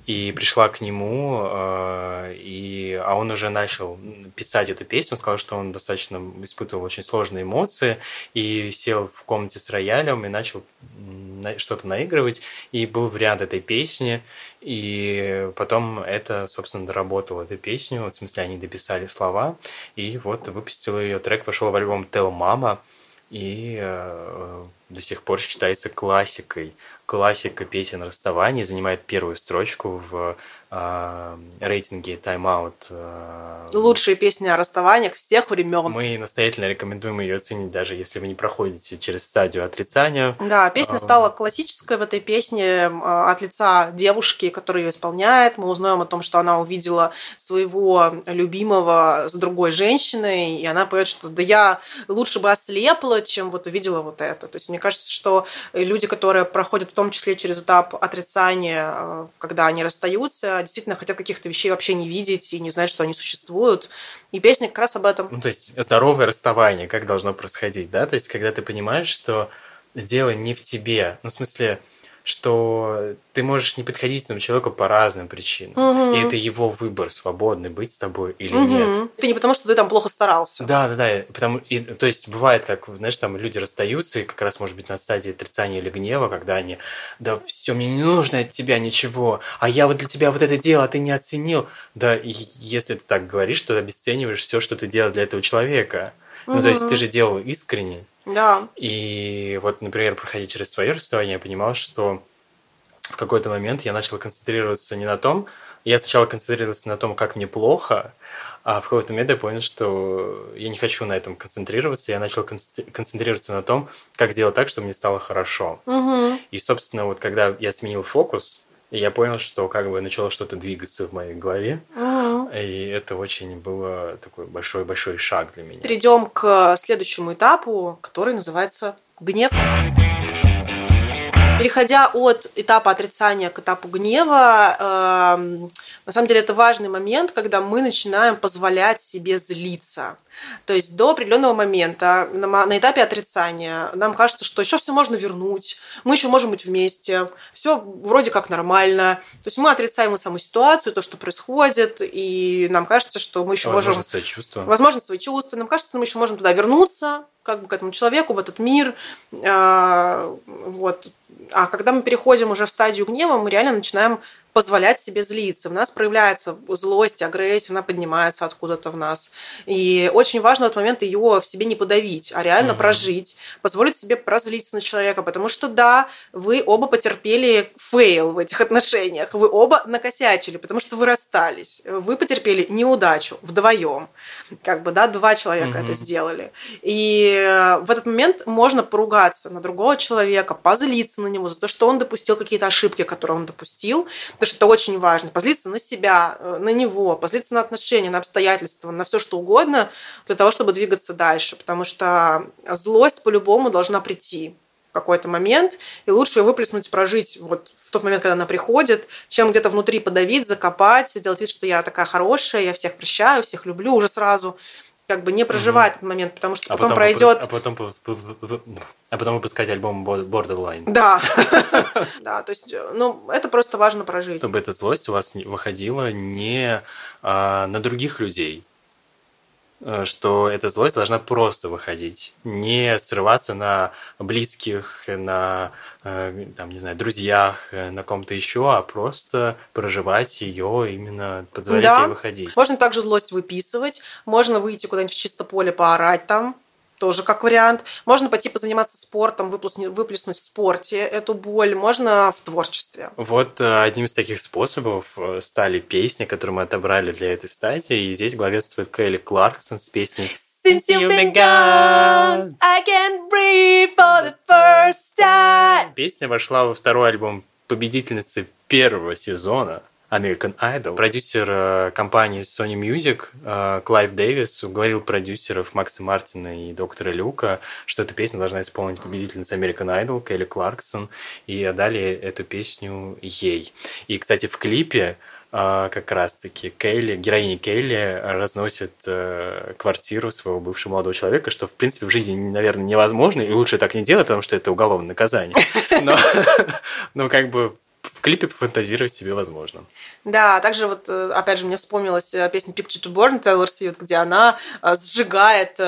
и пришла к нему, э, и, а он уже начал писать эту песню. Он сказал, что он достаточно испытывал очень сложные эмоции и сел в комнате с роялем и начал что-то наигрывать, и был вариант этой песни, и потом это, собственно, доработало эту песню, в смысле, они дописали слова, и вот выпустил ее трек, вошел в альбом Tell Mama, и э, до сих пор считается классикой. Классика песен расставания занимает первую строчку в э, рейтинге Time Out. Э, Лучшие песни о расставаниях всех времен. Мы настоятельно рекомендуем ее оценить, даже если вы не проходите через стадию отрицания. Да, песня стала классической в этой песне от лица девушки, которая ее исполняет. Мы узнаем о том, что она увидела своего любимого с другой женщиной, и она поет, что да я лучше бы ослепла, чем вот увидела вот это. То есть мне кажется, что люди, которые проходят в том числе через этап отрицания, когда они расстаются, действительно хотят каких-то вещей вообще не видеть и не знать, что они существуют. И песня как раз об этом. Ну, то есть здоровое расставание, как должно происходить, да? То есть когда ты понимаешь, что дело не в тебе. Ну, в смысле, что ты можешь не подходить этому человеку по разным причинам. Угу. И это его выбор, свободный быть с тобой или угу. нет. Это не потому, что ты там плохо старался. Да, да, да. Потому, и, то есть бывает, как, знаешь, там люди расстаются, и как раз, может быть, на стадии отрицания или гнева, когда они, да все, мне не нужно от тебя ничего, а я вот для тебя вот это делал, а ты не оценил. Да, и если ты так говоришь, то обесцениваешь все, что ты делал для этого человека. Ну, то есть ты же делал искренне. Да. И вот, например, проходя через свое расставание, я понимал, что в какой-то момент я начал концентрироваться не на том, я сначала концентрировался на том, как мне плохо, а в какой-то момент я понял, что я не хочу на этом концентрироваться, я начал концентрироваться на том, как сделать так, чтобы мне стало хорошо. Угу. И, собственно, вот когда я сменил фокус, я понял, что как бы начало что-то двигаться в моей голове, угу. и это очень было такой большой-большой шаг для меня. Перейдем к следующему этапу, который называется гнев. Переходя от этапа отрицания к этапу гнева, э, на самом деле это важный момент, когда мы начинаем позволять себе злиться. То есть до определенного момента на, на этапе отрицания нам кажется, что еще все можно вернуть, мы еще можем быть вместе, все вроде как нормально. То есть мы отрицаем саму ситуацию, то, что происходит, и нам кажется, что мы еще возможно, можем... свои чувства. Возможно, свои чувства. Нам кажется, что мы еще можем туда вернуться, как бы к этому человеку, в этот мир. А, вот. А когда мы переходим уже в стадию гнева, мы реально начинаем позволять себе злиться. В нас проявляется злость, агрессия, она поднимается откуда-то в нас. И очень важно в этот момент ее в себе не подавить, а реально mm-hmm. прожить, позволить себе прозлиться на человека, потому что да, вы оба потерпели fail в этих отношениях, вы оба накосячили, потому что вы расстались, вы потерпели неудачу вдвоем, как бы, да, два человека mm-hmm. это сделали. И в этот момент можно поругаться на другого человека, позлиться на него за то, что он допустил какие-то ошибки, которые он допустил, потому что это очень важно. Позлиться на себя, э, на него, позлиться на отношения, на обстоятельства, на все что угодно для того, чтобы двигаться дальше. Потому что злость по-любому должна прийти в какой-то момент, и лучше ее выплеснуть, прожить вот в тот момент, когда она приходит, чем где-то внутри подавить, закопать, сделать вид, что я такая хорошая, я всех прощаю, всех люблю уже сразу как бы не проживать угу. этот момент, потому что а потом, потом пройдет. А потом, а потом выпускать альбом Borderline. Да. да, то есть, ну, это просто важно прожить. Чтобы эта злость у вас выходила не а, на других людей, Э, что эта злость должна просто выходить, не срываться на близких, на, э, там, не знаю, друзьях, э, на ком-то еще, а просто проживать ее, именно позволять да. ей выходить. Можно также злость выписывать, можно выйти куда-нибудь в чисто поле, поорать там, тоже как вариант. Можно пойти позаниматься спортом, выплеснуть, выплеснуть в спорте эту боль. Можно в творчестве. Вот одним из таких способов стали песни, которые мы отобрали для этой стадии. И здесь главенствует Келли Кларксон с песней Since you've been gone, I can breathe for the first time. Песня вошла во второй альбом победительницы первого сезона American Idol. Продюсер э, компании Sony Music э, Клайв Дэвис уговорил продюсеров Макса Мартина и доктора Люка, что эту песню должна исполнить победительница American Idol Келли Кларксон, и отдали эту песню ей. И, кстати, в клипе э, как раз-таки Келли, героиня Келли разносит квартиру своего бывшего молодого человека, что, в принципе, в жизни, наверное, невозможно, и лучше так не делать, потому что это уголовное наказание. Но, но как бы в клипе пофантазировать себе возможно. Да, также вот, э, опять же, мне вспомнилась э, песня Picture to Burn Тейлор Свифт, где она э, сжигает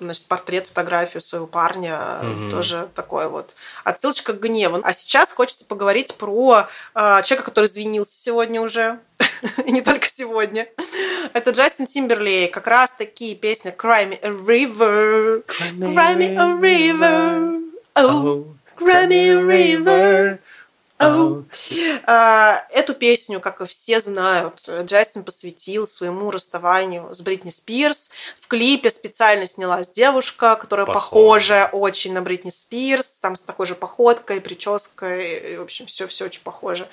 значит, портрет, фотографию своего парня. Mm-hmm. Тоже такое вот отсылочка к гневу. А сейчас хочется поговорить про человека, который извинился сегодня уже. И не только сегодня. Это Джастин Тимберлейк. Как раз такие песни Cry Me a River. Cry Me a River. Oh, Grammy River. Oh. А, Эту песню, как и все знают, Джастин посвятил своему расставанию с Бритни Спирс. В клипе специально снялась девушка, которая Похожа. похожа очень на Бритни Спирс, там с такой же походкой, прической, и, в общем, все, все очень похоже.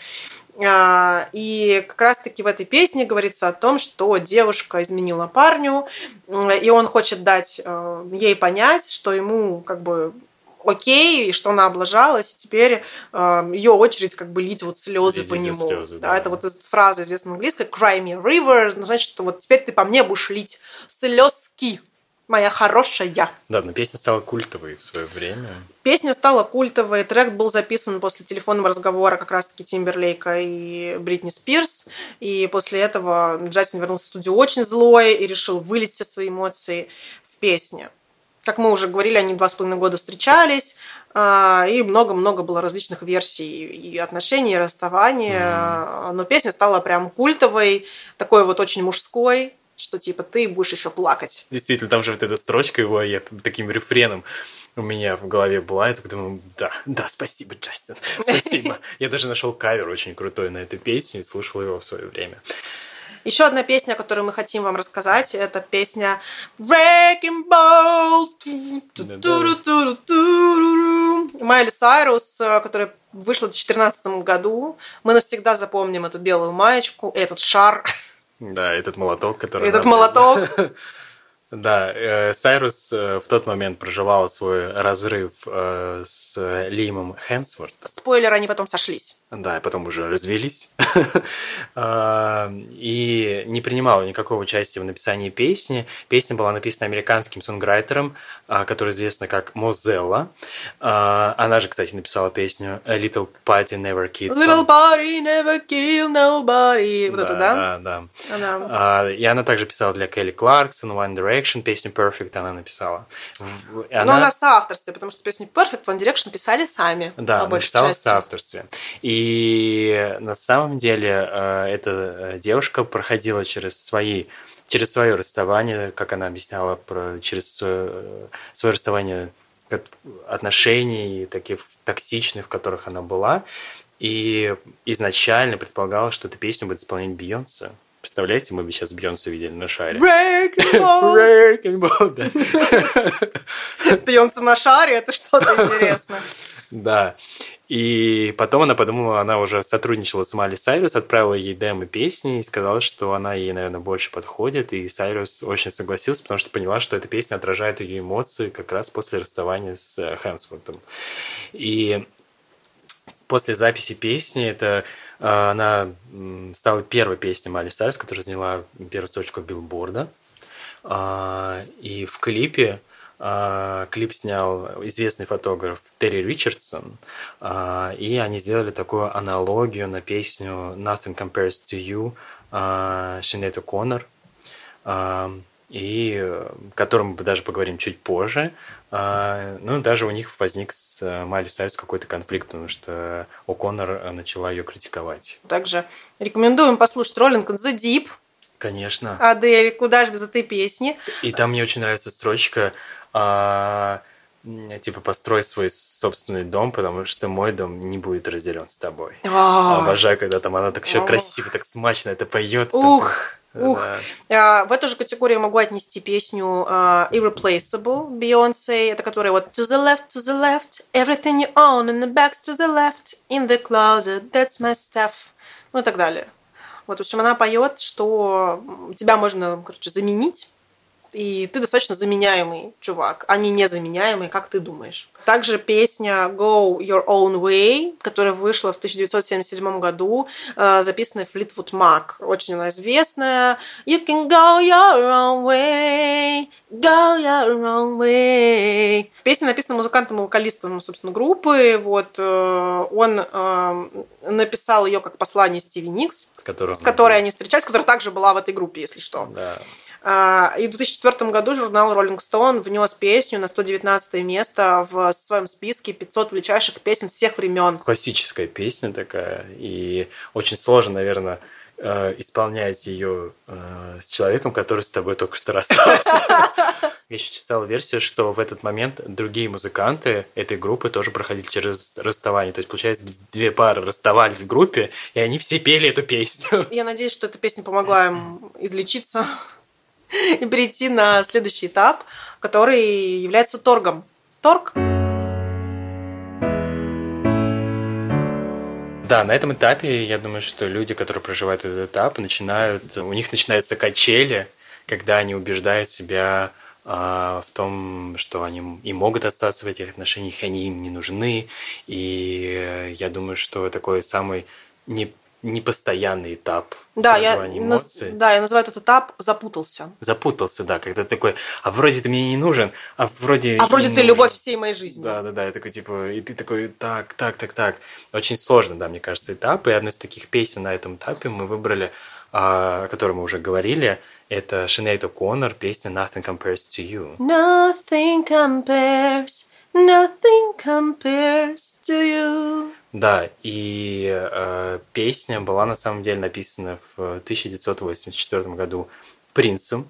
А, И как раз-таки в этой песне говорится о том, что девушка изменила парню, и он хочет дать э, ей понять, что ему как бы окей, и что она облажалась, и теперь э, ее очередь как бы лить вот слезы по нему. слезы, да, да. это вот эта фраза известная английская «cry me a river», ну, значит, что вот теперь ты по мне будешь лить слезки, моя хорошая. Да, но песня стала культовой в свое время. Песня стала культовой, трек был записан после телефонного разговора как раз-таки Тимберлейка и Бритни Спирс, и после этого Джастин вернулся в студию очень злой и решил вылить все свои эмоции в песне. Как мы уже говорили, они два с половиной года встречались, а, и много-много было различных версий и отношений, и расставания, но песня стала прям культовой, такой вот очень мужской, что типа ты будешь еще плакать. Действительно, там же вот эта строчка его, я таким рефреном у меня в голове была, я так думаю, да, да, спасибо, Джастин, спасибо. Я даже нашел кавер очень крутой на эту песню и слушал его в свое время. Еще одна песня, о которой мы хотим вам рассказать, это песня Wrecking Ball. Майли Сайрус, которая вышла в 2014 году. Мы навсегда запомним эту белую маечку, этот шар, Да, этот молоток, который... этот молоток. Да, э, Сайрус э, в тот момент проживала свой разрыв э, с Лимом Хемсворт. Спойлер, они потом сошлись. Да, и потом уже развелись. А, И не принимала никакого участия в написании песни. Песня была написана американским сонграйтером, а, который известна как Мозелла. Она же, кстати, написала песню A Little Party Never Kids. Little body never kill nobody. Вот это, да? Да, да. Она- А, И она также писала для Келли Кларксон, One Direction, песню Perfect она написала. И Но она в соавторстве, потому что песню Perfect One Direction писали сами. Да, по большей написала в соавторстве. И на самом деле э, эта э, девушка проходила через свои через свое расставание, как она объясняла, про, через э, свое расставание от- отношений таких токсичных, в которых она была. И изначально предполагала, что эту песню будет исполнять Бейонсе. Представляете, мы бы сейчас Бейонсе видели на шаре. Бейонсе на шаре, это что-то интересное. Да. И потом она подумала, она уже сотрудничала с Майли Сайрус, отправила ей демо песни и сказала, что она ей, наверное, больше подходит. И Сайрус очень согласился, потому что поняла, что эта песня отражает ее эмоции как раз после расставания с э, Хемсвортом. И после записи песни это э, она стала первой песней Майли Сайрус, которая заняла первую точку билборда. А, И в клипе клип снял известный фотограф Терри Ричардсон, а, и они сделали такую аналогию на песню Nothing Compares to You а, Шинет О'Коннор, а, и э, о котором мы даже поговорим чуть позже. А, Ну, даже у них возник с э, Майли Сайрус какой-то конфликт, потому что О'Коннор э, начала ее критиковать. Также рекомендуем послушать in the Deep Конечно. Адель, куда же без этой песни. И там мне очень нравится строчка, а, типа, построй свой собственный дом, потому что мой дом не будет разделен с тобой. А, Обожаю, когда там она так еще Ох. красиво, так смачно это поет. Ух, ух. Да. А, В эту же категорию могу отнести песню а, Irreplaceable Beyoncé, это которая вот To the left, to the left, everything you own in the bags to the left, in the closet, that's my stuff, ну и так далее. Вот, в общем, она поет, что тебя можно, короче, заменить, и ты достаточно заменяемый чувак, а не незаменяемый, как ты думаешь. Также песня Go Your Own Way, которая вышла в 1977 году, э, записанная Fleetwood Mac. Очень она известная. You can go your own way, go your own way. Песня написана музыкантом и вокалистом, собственно, группы. Вот э, он э, написал ее как послание Стиви Никс, С которым... с которой они встречались, которая также была в этой группе, если что. Да. А, И в 2004 году журнал Rolling Stone внес песню на 119 место в своем списке 500 величайших песен всех времен. Классическая песня такая, и очень сложно, наверное, э, исполнять ее э, с человеком, который с тобой только что расстался. Я еще читал версию, что в этот момент другие музыканты этой группы тоже проходили через расставание. То есть, получается, две пары расставались в группе, и они все пели эту песню. Я надеюсь, что эта песня помогла им излечиться и перейти на следующий этап, который является торгом. Торг Да, на этом этапе я думаю, что люди, которые проживают этот этап, начинают, у них начинаются качели, когда они убеждают себя а, в том, что они и могут остаться в этих отношениях, они им не нужны. И я думаю, что такой самый не непостоянный этап да, я, наз, да, я называю этот этап «запутался». Запутался, да, когда ты такой, а вроде ты мне не нужен, а вроде... А вроде ты нужен. любовь всей моей жизни. Да, да, да, я такой, типа, и ты такой, так, так, так, так. Очень сложно, да, мне кажется, этап, и одну из таких песен на этом этапе мы выбрали, а, о которой мы уже говорили, это Шинейд О'Коннор, песня «Nothing Compares to You». Nothing compares, nothing compares to you. Да, и э, песня была на самом деле написана в 1984 году принцем.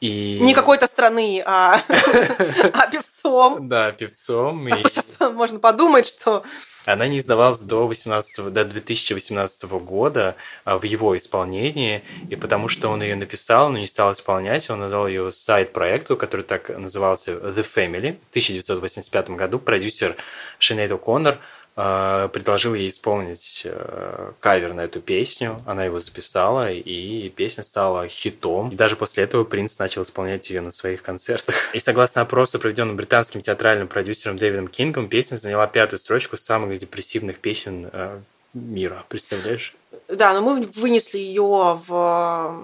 И... Не какой-то страны, а, а певцом. Да, певцом. А и... можно подумать, что... Она не издавалась до, 18, до 2018 года а, в его исполнении, и потому что он ее написал, но не стал исполнять, он отдал ее сайт-проекту, который так назывался The Family. В 1985 году продюсер Шинейд О'Коннор предложил ей исполнить э, кавер на эту песню. Она его записала, и песня стала хитом. И даже после этого Принц начал исполнять ее на своих концертах. И согласно опросу, проведенному британским театральным продюсером Дэвидом Кингом, песня заняла пятую строчку самых депрессивных песен э, мира. Представляешь? Да, но мы вынесли ее в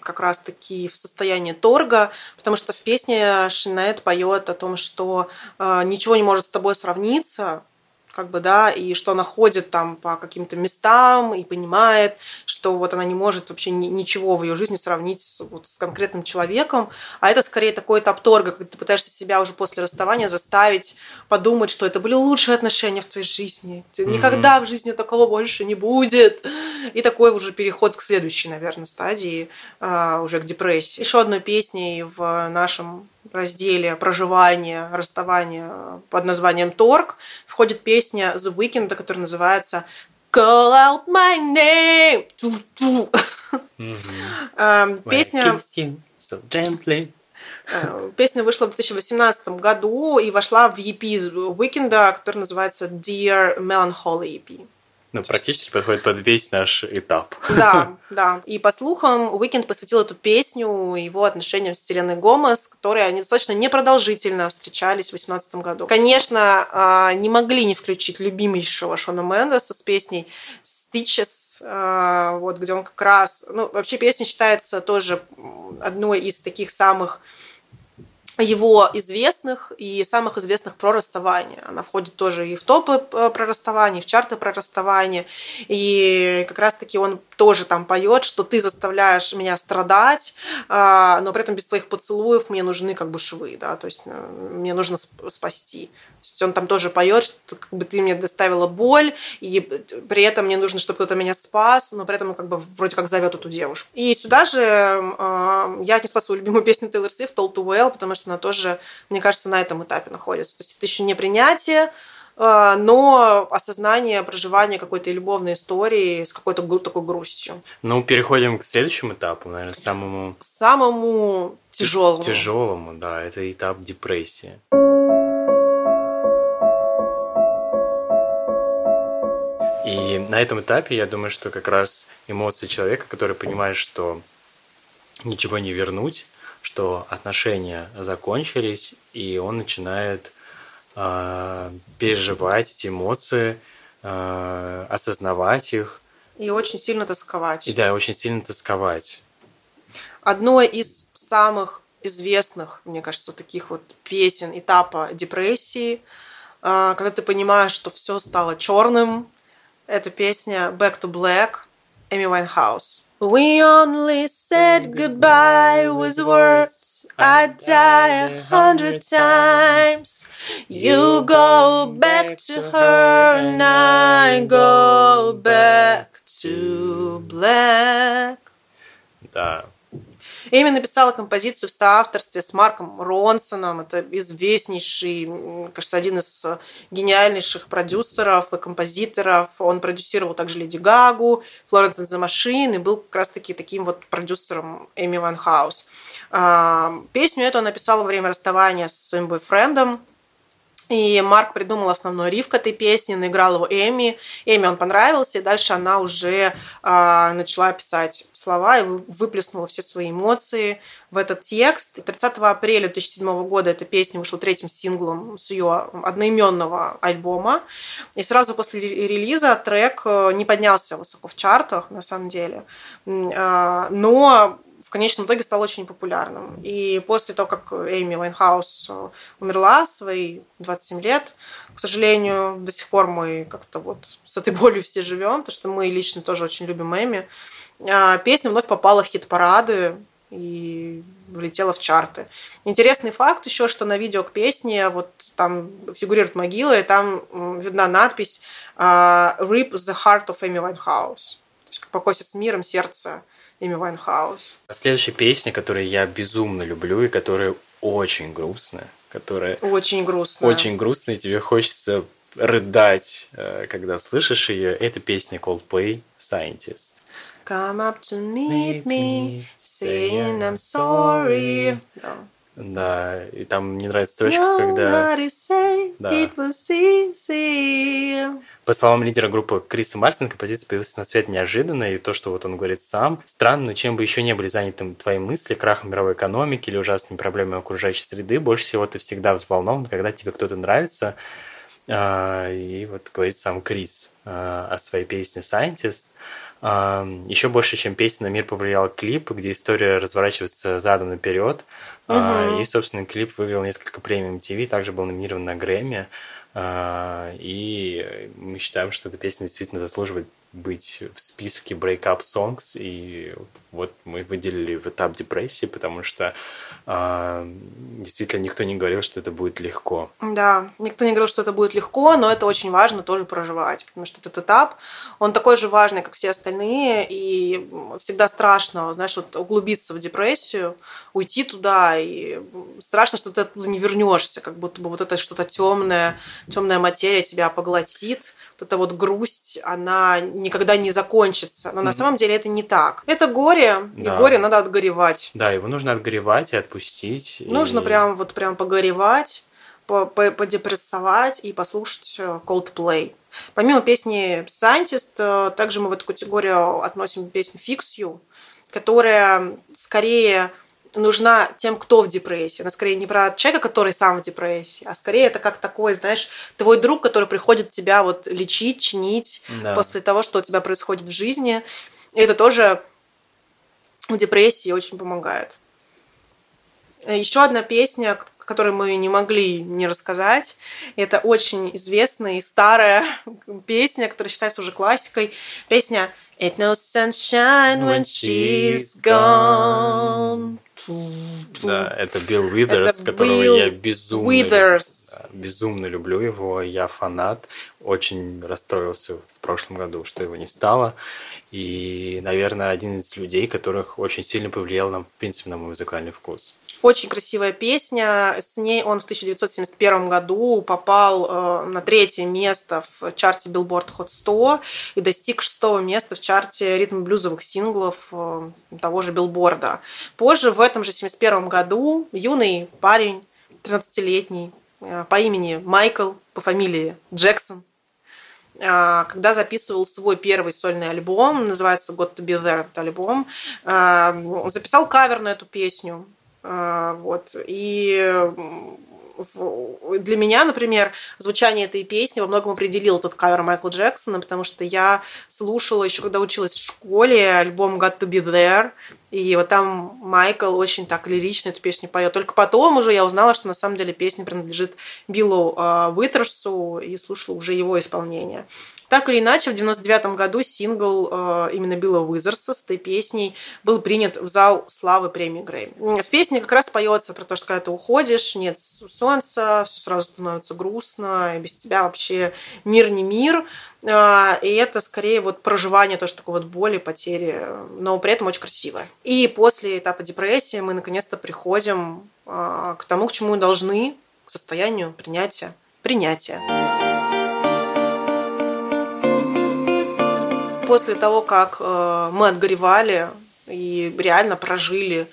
как раз-таки в состояние торга, потому что в песне Шинет поет о том, что э, ничего не может с тобой сравниться, как бы, да, и что она ходит там по каким-то местам и понимает, что вот она не может вообще ничего в ее жизни сравнить с, вот, с конкретным человеком, а это скорее такой этап торга, когда ты пытаешься себя уже после расставания заставить подумать, что это были лучшие отношения в твоей жизни, mm-hmm. никогда в жизни такого больше не будет, и такой уже переход к следующей, наверное, стадии, а, уже к депрессии. Еще одной песней в нашем разделе проживания, расставания под названием «Торг» входит песня The Weeknd, которая называется Call out my name. Mm-hmm. Песня... So gently. Э, песня вышла в 2018 году и вошла в EP Weekend, который называется Dear Melancholy EP. Ну, практически подходит под весь наш этап. Да, да. И по слухам, Уикенд посвятил эту песню его отношениям с Селеной Гомес, которые они достаточно непродолжительно встречались в 2018 году. Конечно, а, не могли не включить любимейшего Шона Мендеса с песней Stitches, а, вот, где он как раз... Ну, вообще песня считается тоже одной из таких самых его известных и самых известных про расставание. Она входит тоже и в топы э, про расставание, и в чарты про расставание. И как раз-таки он тоже там поет, что ты заставляешь меня страдать, а, но при этом без твоих поцелуев мне нужны как бы швы, да, то есть э, мне нужно спасти. То есть он там тоже поет, что как бы ты мне доставила боль, и при этом мне нужно, чтобы кто-то меня спас, но при этом как бы вроде как зовет эту девушку. И сюда же э, я отнесла свою любимую песню Taylor Swift «All Too Well», потому что она тоже, мне кажется, на этом этапе находится. То есть это еще не принятие, э, но осознание проживания какой-то любовной истории с какой-то такой грустью. Ну, переходим к следующему этапу, наверное, самому... Самому тяжелому. Тяжелому, да, это этап депрессии. На этом этапе я думаю, что как раз эмоции человека, который понимает, что ничего не вернуть, что отношения закончились, и он начинает э, переживать эти эмоции, э, осознавать их. И очень сильно тосковать. И да, очень сильно тосковать. Одно из самых известных, мне кажется, таких вот песен этапа депрессии, э, когда ты понимаешь, что все стало черным, это песня Back to Black Эми Вайнхаус. We only said goodbye with words. I die a hundred times. You go back to her and I go back to black. Да, Эми написала композицию в соавторстве с Марком Ронсоном. Это известнейший, кажется, один из гениальнейших продюсеров и композиторов. Он продюсировал также Леди Гагу, Флоренс and the и был как раз-таки таким вот продюсером Эми Ван Хаус. Песню эту он написал во время расставания со своим бойфрендом, и Марк придумал основной риф к этой песне, наиграл его Эми. Эми он понравился, и дальше она уже э, начала писать слова и выплеснула все свои эмоции в этот текст. 30 апреля 2007 года эта песня вышла третьим синглом с ее одноименного альбома. И сразу после релиза трек э, не поднялся высоко в чартах, на самом деле. Э, но в конечном итоге стал очень популярным. И после того, как Эйми Вайнхаус э, умерла в свои 27 лет, к сожалению, до сих пор мы как-то вот с этой болью все живем, потому что мы лично тоже очень любим Эми. А, песня вновь попала в хит-парады и влетела в чарты. Интересный факт еще, что на видео к песне вот там фигурирует могила, и там видна надпись а, «RIP the heart of Amy Winehouse». То есть «Покойся с миром сердце Эми Вайнхаус. Следующая песня, которую я безумно люблю и которая очень грустная, которая... Очень грустная. Очень грустная, и тебе хочется рыдать, э, когда слышишь ее. Это песня Coldplay «Scientist». Come up to meet me, saying I'm sorry. Yeah. Да, и там мне нравится строчка, когда... Да. По словам лидера группы Криса Мартина, композиция появилась на свет неожиданно, и то, что вот он говорит сам, странно, но чем бы еще не были заняты твои мысли, крахом мировой экономики или ужасными проблемами окружающей среды, больше всего ты всегда взволнован, когда тебе кто-то нравится, и вот говорит сам Крис а, о своей песне «Scientist». Еще больше, чем песня на мир повлиял клип, где история разворачивается задом наперед. Угу. И, собственно, клип вывел несколько премий MTV, также был номинирован на Грэмми. И мы считаем, что эта песня действительно заслуживает быть в списке breakup songs, и вот мы выделили в этап депрессии, потому что э, действительно никто не говорил, что это будет легко. Да, никто не говорил, что это будет легко, но это очень важно тоже проживать, потому что этот этап, он такой же важный, как все остальные, и всегда страшно, знаешь, вот углубиться в депрессию, уйти туда, и страшно, что ты оттуда не вернешься, как будто бы вот это что-то темное, темная материя тебя поглотит, вот эта вот грусть, она никогда не закончится. Но mm-hmm. на самом деле это не так. Это горе, да. и горе надо отгоревать. Да, его нужно отгоревать и отпустить. Нужно и... прям вот прям погоревать, подепрессовать и послушать э, Coldplay. Помимо песни Scientist, э, также мы в эту категорию относим песню Fix You, которая скорее нужна тем, кто в депрессии. Она скорее не про человека, который сам в депрессии, а скорее это как такой, знаешь, твой друг, который приходит тебя вот лечить, чинить да. после того, что у тебя происходит в жизни. И это тоже в депрессии очень помогает. Еще одна песня, которую мы не могли не рассказать. Это очень известная и старая песня, которая считается уже классикой. Песня Ain't no sunshine when she's gone. Да, это Билл Уизерс, которого Билл я безумно, Withers. Да, безумно люблю его, я фанат. Очень расстроился в прошлом году, что его не стало. И, наверное, один из людей, которых очень сильно повлиял нам, в принципе, на мой музыкальный вкус. Очень красивая песня. С ней он в 1971 году попал э, на третье место в чарте Billboard Hot 100 и достиг шестого места в чарте ритм-блюзовых синглов э, того же Билборда. Позже, в этом же 1971 году, юный парень, 13-летний, э, по имени Майкл, по фамилии Джексон, когда записывал свой первый сольный альбом, называется «Got to be there» этот альбом, записал кавер на эту песню. А, вот. И для меня, например, звучание этой песни во многом определил этот кавер Майкла Джексона, потому что я слушала еще когда училась в школе альбом Got to be there, и вот там Майкл очень так лирично эту песню поет. Только потом уже я узнала, что на самом деле песня принадлежит Биллу э, Уитерсу и слушала уже его исполнение. Так или иначе, в 99 году сингл э, именно Билла Уизерса с этой песней был принят в зал славы премии Грэмми. В песне как раз поется про то, что когда ты уходишь, нет солнца, все сразу становится грустно, и без тебя вообще мир не мир. Э, и это скорее вот проживание тоже такой вот боли, потери, но при этом очень красивое. И после этапа депрессии мы наконец-то приходим э, к тому, к чему мы должны, к состоянию принятия. Принятия. После того, как э, мы отгоревали и реально прожили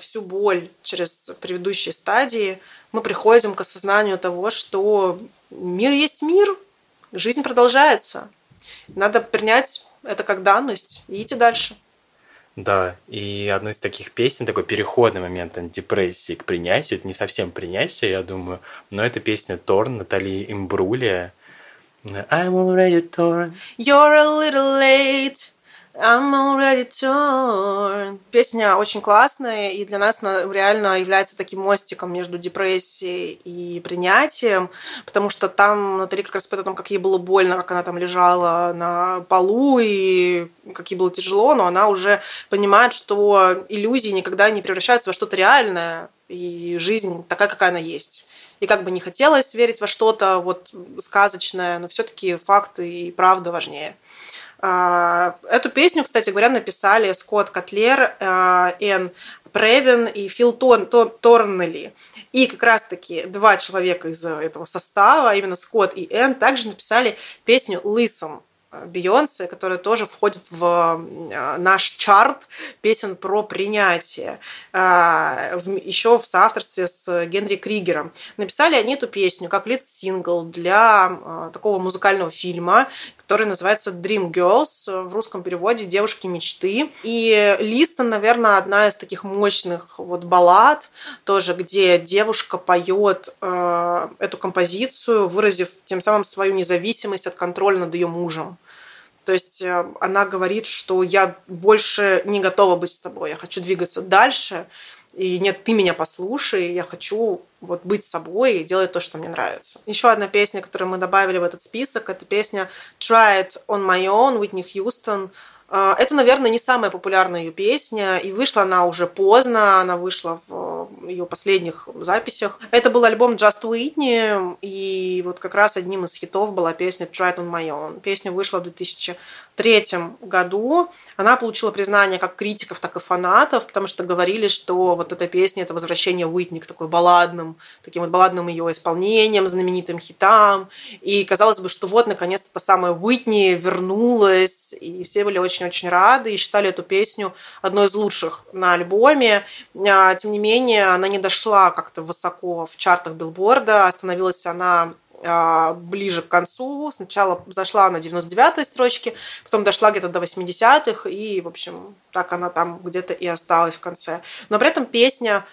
всю боль через предыдущие стадии, мы приходим к осознанию того, что мир есть мир, жизнь продолжается. Надо принять это как данность и идти дальше. Да, и одной из таких песен, такой переходный момент от депрессии к принятию, это не совсем принятие, я думаю, но это песня Торн Натали Имбрулия. I'm already torn. You're a little late. I'm already torn. Песня очень классная, и для нас она реально является таким мостиком между депрессией и принятием, потому что там внутри как раз о том, как ей было больно, как она там лежала на полу, и как ей было тяжело, но она уже понимает, что иллюзии никогда не превращаются во что-то реальное, и жизнь такая, какая она есть. И как бы не хотелось верить во что-то вот сказочное, но все-таки факты и правда важнее. А, эту песню, кстати говоря, написали Скотт Котлер, а, Энн Превин и Фил Тон, Торнелли. И как раз-таки два человека из этого состава, именно Скотт и Энн, также написали песню «Listen», Бейонсе, которая тоже входит в э, наш чарт песен про принятие, э, еще в соавторстве с Генри Кригером. Написали они эту песню как лид-сингл для э, такого музыкального фильма, который называется Dream Girls, в русском переводе «Девушки мечты». И Листа, наверное, одна из таких мощных вот баллад, тоже, где девушка поет э, эту композицию, выразив тем самым свою независимость от контроля над ее мужем. То есть э, она говорит, что я больше не готова быть с тобой, я хочу двигаться дальше, и нет, ты меня послушай, я хочу вот быть собой и делать то, что мне нравится. Еще одна песня, которую мы добавили в этот список, это песня Try It On My Own, Уитни Хьюстон. А, это, наверное, не самая популярная ее песня, и вышла она уже поздно, она вышла в ее последних записях. Это был альбом Just Whitney, и вот как раз одним из хитов была песня Try It On My Own. Песня вышла в 2003 году. Она получила признание как критиков, так и фанатов, потому что говорили, что вот эта песня — это возвращение Уитни к такой балладным, таким вот балладным ее исполнением, знаменитым хитам. И казалось бы, что вот, наконец-то, та самая Уитни вернулась, и все были очень очень-очень рады и считали эту песню одной из лучших на альбоме. А, тем не менее, она не дошла как-то высоко в чартах билборда. Остановилась она ближе к концу. Сначала зашла на 99-й строчке, потом дошла где-то до 80-х, и, в общем, так она там где-то и осталась в конце. Но при этом песня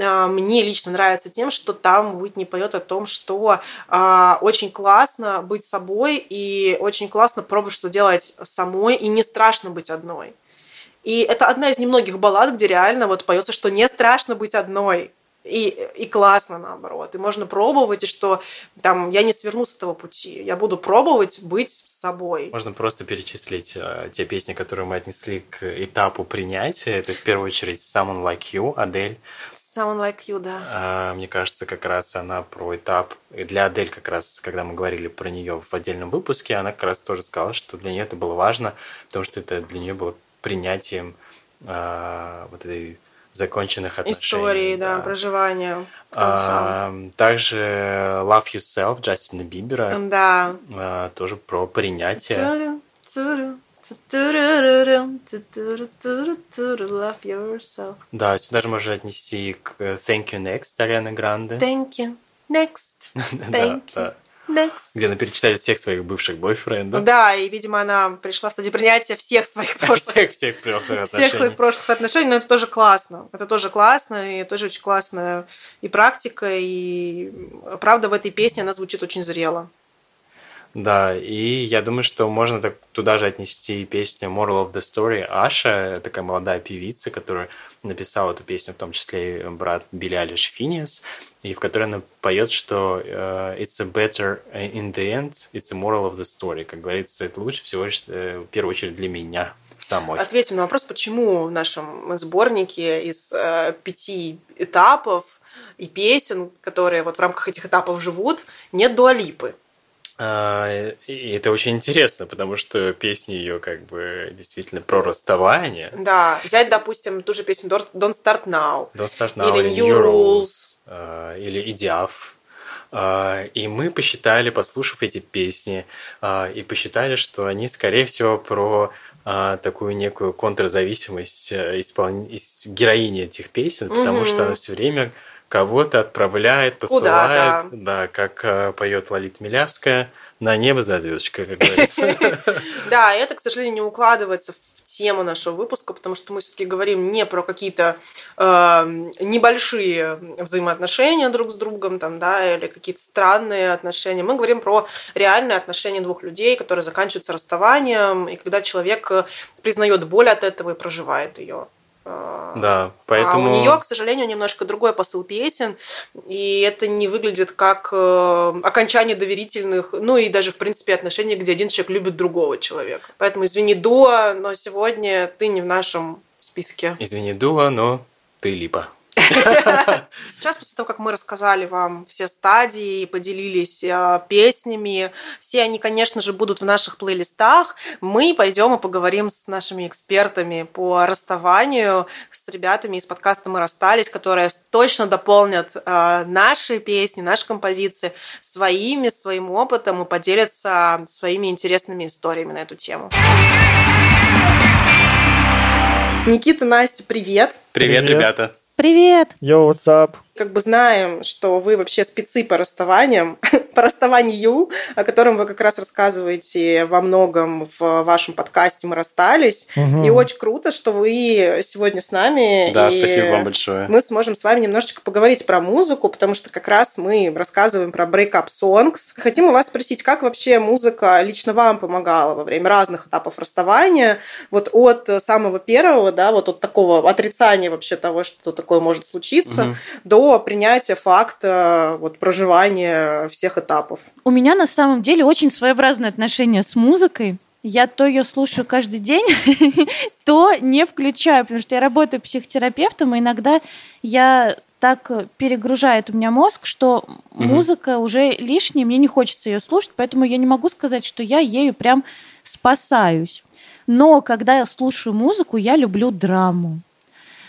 а, мне лично нравится тем, что там Уитни поет о том, что э, очень классно быть собой и очень классно пробовать что делать самой, и не страшно быть одной. И это одна из немногих баллад, где реально вот поется, что не страшно быть одной и, и классно наоборот. И можно пробовать, и что там я не сверну с этого пути. Я буду пробовать быть собой. Можно просто перечислить э, те песни, которые мы отнесли к этапу принятия. Это в первую очередь Someone Like You, Адель. Someone Like You, да. Э, мне кажется, как раз она про этап. Для Адель как раз, когда мы говорили про нее в отдельном выпуске, она как раз тоже сказала, что для нее это было важно, потому что это для нее было принятием э, вот этой законченных отношений. Истории, да, да проживания. А, также Love Yourself Джастина Бибера. Да. А, тоже про принятие. Love yourself. Да, сюда же можно отнести к Thank You Next Арианы Гранде. Thank you. Next. Thank you. Next. Где она перечитает всех своих бывших бойфрендов. Да, и, видимо, она пришла в стадию принятия всех своих прошлых... всех, всех прошлых отношений. Всех своих прошлых отношений, но это тоже классно. Это тоже классно, и тоже очень классная и практика, и правда в этой песне она звучит очень зрело. Да, и я думаю, что можно так туда же отнести песню Moral of the Story Аша, такая молодая певица, которая написала эту песню, в том числе и брат Билли Алиш Финиас, и в которой она поет, что uh, it's a better in the end, it's a moral of the story. Как говорится, это лучше всего uh, в первую очередь, для меня самой. Ответим на вопрос, почему в нашем сборнике из uh, пяти этапов и песен, которые вот в рамках этих этапов живут, нет дуалипы. А, И это очень интересно, потому что песни ее как бы действительно про расставание. Да, взять, допустим, ту же песню Don't Start Now. Don't Start Now Или New New Rules. Rules, а, или Идиаф. А, И мы посчитали, послушав эти песни, а, и посчитали, что они, скорее всего, про такую некую контрзависимость э, исполн... героини этих песен, потому Мгм. что она все время кого-то отправляет, посылает, да, как а, поет Лолита Милявская, на небо за звездочкой, как говорится. Да, это, к сожалению, не укладывается в тему нашего выпуска, потому что мы все-таки говорим не про какие-то э, небольшие взаимоотношения друг с другом, там, да, или какие-то странные отношения. Мы говорим про реальные отношения двух людей, которые заканчиваются расставанием, и когда человек э, признает боль от этого и проживает ее. Да, поэтому... А у нее, к сожалению, немножко другой посыл песен, и это не выглядит как э, окончание доверительных, ну и даже, в принципе, отношений, где один человек любит другого человека. Поэтому, извини, Дуа, но сегодня ты не в нашем списке. Извини, Дуа, но ты липа. Сейчас, после того, как мы рассказали вам все стадии и поделились э, песнями, все они, конечно же, будут в наших плейлистах, мы пойдем и поговорим с нашими экспертами по расставанию, с ребятами из подкаста «Мы расстались», которые точно дополнят э, наши песни, наши композиции своими, своим опытом и поделятся своими интересными историями на эту тему. Никита, Настя, привет! Привет, Привет. ребята. Привет! Йоу, what's up? Как бы знаем, что вы вообще спецы по расставаниям, по расставанию, о котором вы как раз рассказываете во многом в вашем подкасте «Мы расстались». Мгм. И очень круто, что вы сегодня с нами. Да, спасибо вам большое. Мы сможем с вами немножечко поговорить про музыку, потому что как раз мы рассказываем про breakup songs. Хотим у вас спросить, как вообще музыка лично вам помогала во время разных этапов расставания, вот от самого первого, да, вот от такого отрицания вообще того, что такое может случиться, Мгм. до принятия факта вот, проживания всех этапов. У меня на самом деле очень своеобразное отношение с музыкой. Я то ее слушаю каждый день, то не включаю, потому что я работаю психотерапевтом, и иногда я так перегружает у меня мозг, что Мгм. музыка уже лишняя, мне не хочется ее слушать, поэтому я не могу сказать, что я ею прям спасаюсь. Но когда я слушаю музыку, я люблю драму.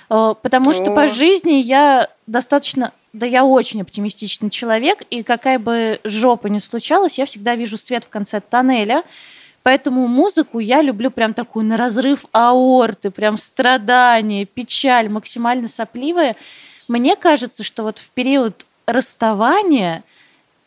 Э, Потому что О. по жизни я достаточно, да я очень оптимистичный человек, и какая бы жопа ни случалась, я всегда вижу свет в конце тоннеля. Поэтому музыку я люблю прям такую на разрыв аорты, прям страдания, печаль, максимально сопливая. Мне кажется, что вот в период расставания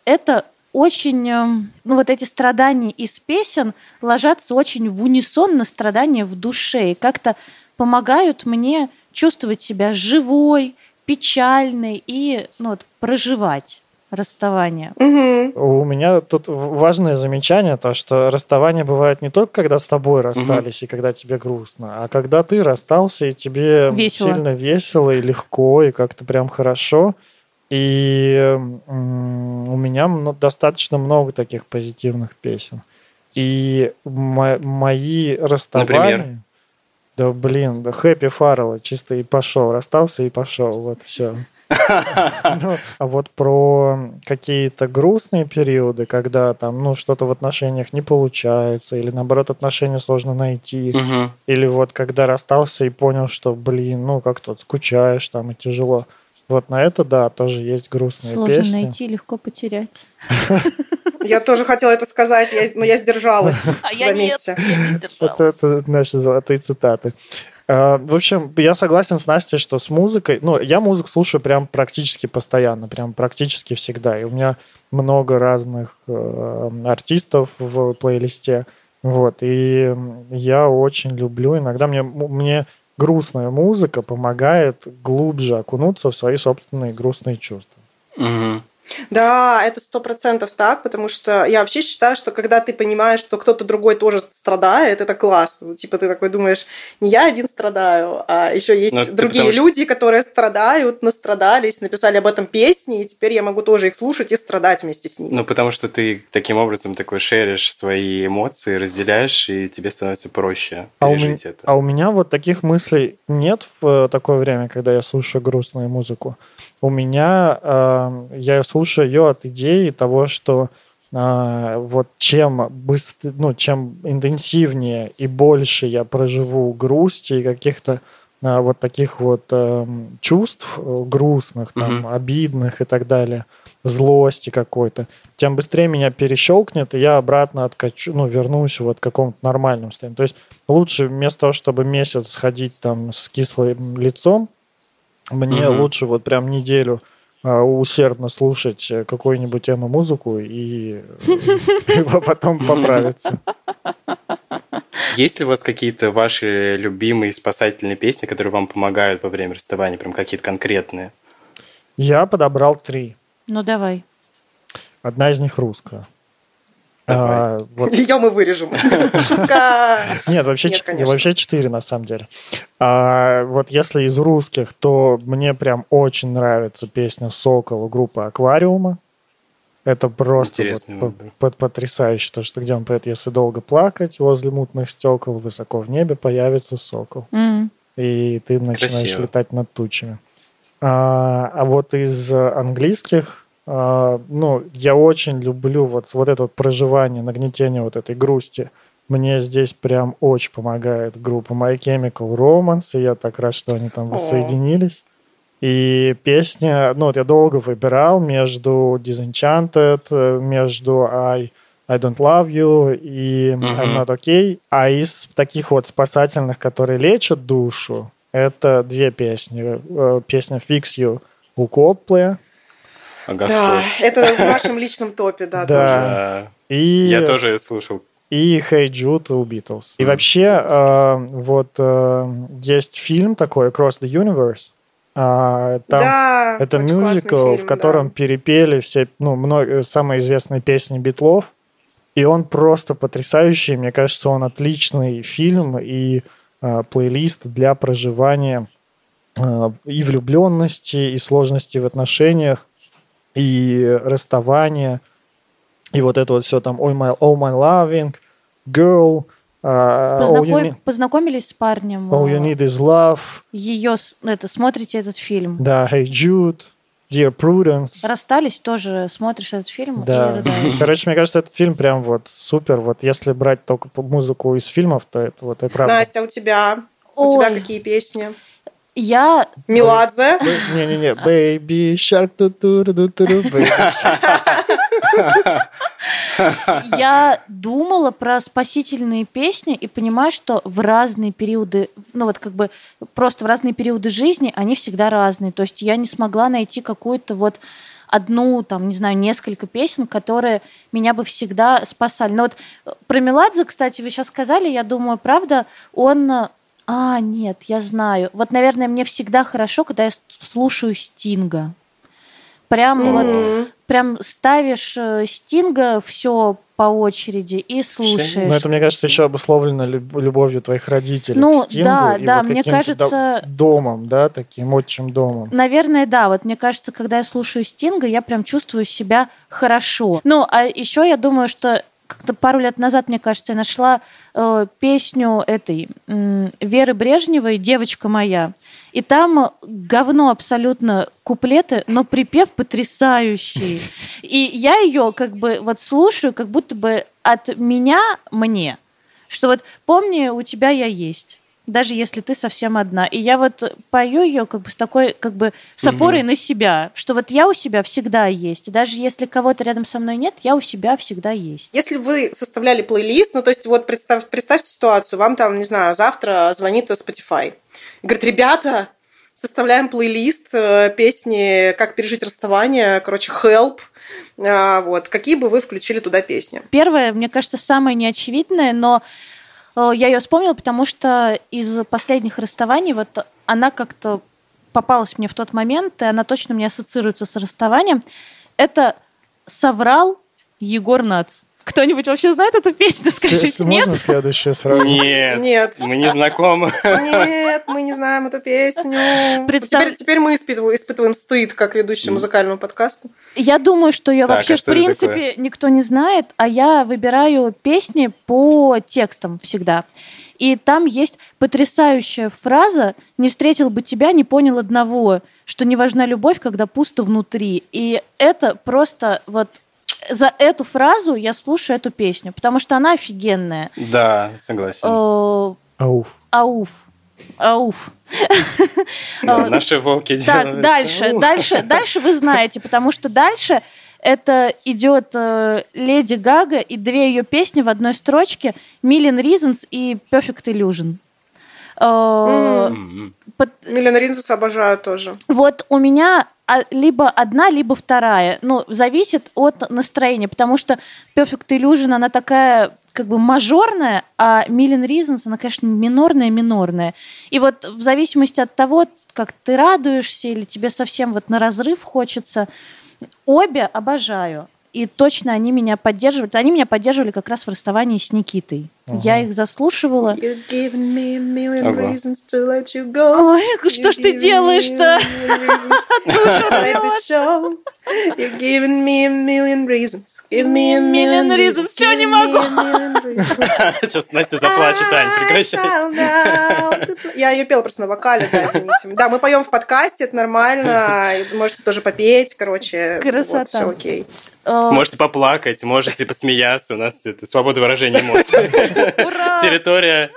это очень, эм, ну вот эти страдания из песен ложатся очень в унисон на страдания в душе и как-то помогают мне чувствовать себя живой, печальной и ну, вот, проживать расставание. Мгм. У меня тут важное замечание, то, что расставание бывает не только когда с тобой расстались и когда тебе грустно, а когда ты расстался и тебе Весело. сильно весело и легко, и как-то прям хорошо. И у меня мно- достаточно много таких позитивных песен. И мо- мои расставания... Например? Да блин, да Хэппи Фаррелла чисто и пошел. Расстался и пошел. Вот все. Ну, а вот про какие-то грустные периоды, когда там, ну, что-то в отношениях не получается, или наоборот, отношения сложно найти, или вот когда расстался и понял, что, блин, ну, как-то вот скучаешь там и тяжело. Вот на это, да, тоже есть грустные Сложно песни. найти, легко потерять. Я тоже хотела это сказать, я- но я сдержалась. А Заметьте. Это, это наши золотые цитаты. А, В общем, я согласен с Настей, что с музыкой... Ну, я музыку слушаю прям практически постоянно, прям практически всегда. И у меня много разных э, артистов в плейлисте. Вот. И я очень люблю... Иногда мне, мне грустная музыка помогает глубже окунуться в свои собственные грустные чувства. Мгм. Да, это сто процентов так, потому что я вообще считаю, что когда ты понимаешь, что кто-то другой тоже страдает, это классно. Ну, Типа ты такой думаешь, не я один страдаю, а еще есть Ну, это другие потому что- люди, которые страдают, настрадались, написали об этом песни, и теперь я могу тоже их слушать и страдать вместе с ними. Ну, потому что ты таким образом такой шеришь свои эмоции, разделяешь, и тебе становится проще А у, пережить мен- это. а у меня вот таких мыслей нет в такое время, когда я слушаю грустную музыку. У меня э, я слушаю ее от идеи того, что а, вот чем быстрее, ну, чем интенсивнее и больше я проживу грусти и каких-то а, вот таких вот э, чувств э, грустных, там, Мгм. обидных и так далее, злости какой-то, тем быстрее меня перещелкнет, и я обратно откачу, ну, вернусь вот к какому-то нормальному состоянию. То есть лучше вместо того, чтобы месяц ходить там с кислым лицом, мне Мгм. лучше вот прям неделю а, усердно слушать э, какую-нибудь эмо-музыку и, и потом поправиться. Есть ли у вас какие-то ваши любимые спасательные песни, которые вам помогают во время расставания, прям какие-то конкретные? Я подобрал три. Ну, давай. Одна из них русская. А, вот Ее мы вырежем. Шутка. Нет, вообще, Нет, чет- конечно. вообще четыре на самом деле. А, вот если из русских, то мне прям очень нравится песня «Сокол» группы «Аквариума». Это просто вот выбор. по- по- потрясающе, то, что где он поет «Если долго плакать, возле мутных стекол, высоко в небе появится сокол». М. и ты начинаешь Красиво. летать над тучами. А, а вот из английских, ну, я очень люблю вот, вот это вот проживание, нагнетение вот этой грусти. Мне здесь прям очень помогает группа My Chemical Romance, и я так рад, что они там воссоединились. И песня, ну, вот я долго выбирал между Disenchanted, э, между I, I Don't Love You и I'm. Not Okay. А из таких вот спасательных, которые лечат душу, это две песни. Э, Песня Fix You у Coldplay. А Да, Господь. это в нашем личном топе, да, Да. тоже. Да. И, Я тоже ее слушал. и Hey Jude у Beatles. И вообще, э, вот э, есть фильм такой Across the Universe. А, там да, Это мюзикл, фильм, в котором да. перепели все, ну, много, самые известные песни Битлов. И он просто потрясающий. Мне кажется, он отличный фильм и э, плейлист для проживания э, и влюбленности, и сложности в отношениях, и расставания, и вот это вот все там «Oh my, oh my loving», «Girl», э, you Познаком- need, Познакомились с парнем. «All you need is love», Ее, это, смотрите этот фильм. да, «Hey Jude», «Dear Prudence». Расстались, тоже смотришь этот фильм и Да. рыдаешь. Короче, мне кажется, этот фильм прям вот супер. Вот если брать только музыку из фильмов, то это вот и правда. Настя, у тебя? У тебя Ой. какие песни? Я Меладзе? Не-не-не, Baby Shark ту ту ру ту Shark. Я думала про спасительные песни и понимаю, что в разные периоды, ну вот как бы просто в разные периоды жизни они всегда разные. То есть я не смогла найти какую-то вот одну, там, не знаю, несколько песен, которые меня бы всегда спасали. Но вот э, про Меладзе, кстати, вы сейчас сказали, я думаю, правда, он... А, нет, я знаю. Вот, наверное, мне всегда хорошо, когда я слушаю Стинга. Прям вот Мгм. прям ставишь э, Стинга все по очереди и слушаешь. Ну, это, мне кажется, еще обусловлено люб- любовью твоих родителей Ну, к Стингу да, и да, вот мне кажется- до- домом, да, таким отчим домом. Наверное, да. Вот мне кажется, когда я слушаю Стинга, я прям чувствую себя хорошо. Ну, а еще я думаю, что как-то пару лет назад, мне кажется, я нашла э, песню этой м, Веры Брежневой «Девочка моя». И там говно абсолютно куплеты, но припев потрясающий. И я ее как бы вот слушаю, как будто бы от меня мне. Что вот помни, у тебя я есть. Даже если ты совсем одна. И я вот пою ее как бы с такой, как бы с опорой на себя, что вот я у себя всегда есть. И даже если кого-то рядом со мной нет, я у себя всегда есть. Если вы составляли плейлист, ну, то есть вот представь, представьте ситуацию, вам там, не знаю, завтра звонит Spotify и говорит, ребята, составляем плейлист э, песни «Как пережить расставание», короче, «Help», А, вот, какие бы вы включили туда песни? Первое, мне кажется, самое неочевидное, но я ее вспомнила, потому что из последних расставаний вот она как-то попалась мне в тот момент, и она точно мне ассоциируется с расставанием. Это «Соврал» Егор Нац. Кто-нибудь вообще знает эту песню? Скажите, Если нет? Можно следующее сразу? Нет. Нет. Мы не знакомы. Нет, мы не знаем эту песню. Представь- Теперь, теперь мы испытываем, испытываем стыд, как ведущий музыкального подкаста. Я думаю, что ее Так, вообще а в принципе такое? никто не знает, а я выбираю песни по текстам всегда. И там есть потрясающая фраза «Не встретил бы тебя, не понял одного, что не важна любовь, когда пусто внутри». И это просто вот за эту фразу я слушаю эту песню, потому что она офигенная. Да, согласен. Э, Ауф. Ауф. Ауф. Э, наши волки Так, делают. дальше, Ух. дальше, дальше вы знаете, потому что дальше это идет э, Леди Гага и две ее песни в одной строчке Million Reasons и Perfect Illusion. Миллион Ринзес обожаю тоже. вот у меня либо одна, либо вторая. Ну, зависит от настроения, потому что Perfect Illusion, она такая как бы мажорная, а Million Reasons, она, конечно, минорная-минорная. И вот в зависимости от того, как ты радуешься или тебе совсем вот на разрыв хочется, обе обожаю. И точно они меня поддерживают. Они меня поддерживали как раз в расставании с Никитой. Я их заслушивала. You've given me a million Ого. reasons to let you go. Ой, что ж ты делаешь-то? You've given me a million reasons. Give me a Million reasons. Всё, не могу. Сейчас Настя заплачет, Ань, прекращай. Я ее пела просто на вокале, да, извините. Да, мы поем в подкасте, это нормально. Можете тоже попеть, короче. Красота. все окей. Э, Можете поплакать, можете посмеяться. У нас это свобода выражения эмоций. Территория.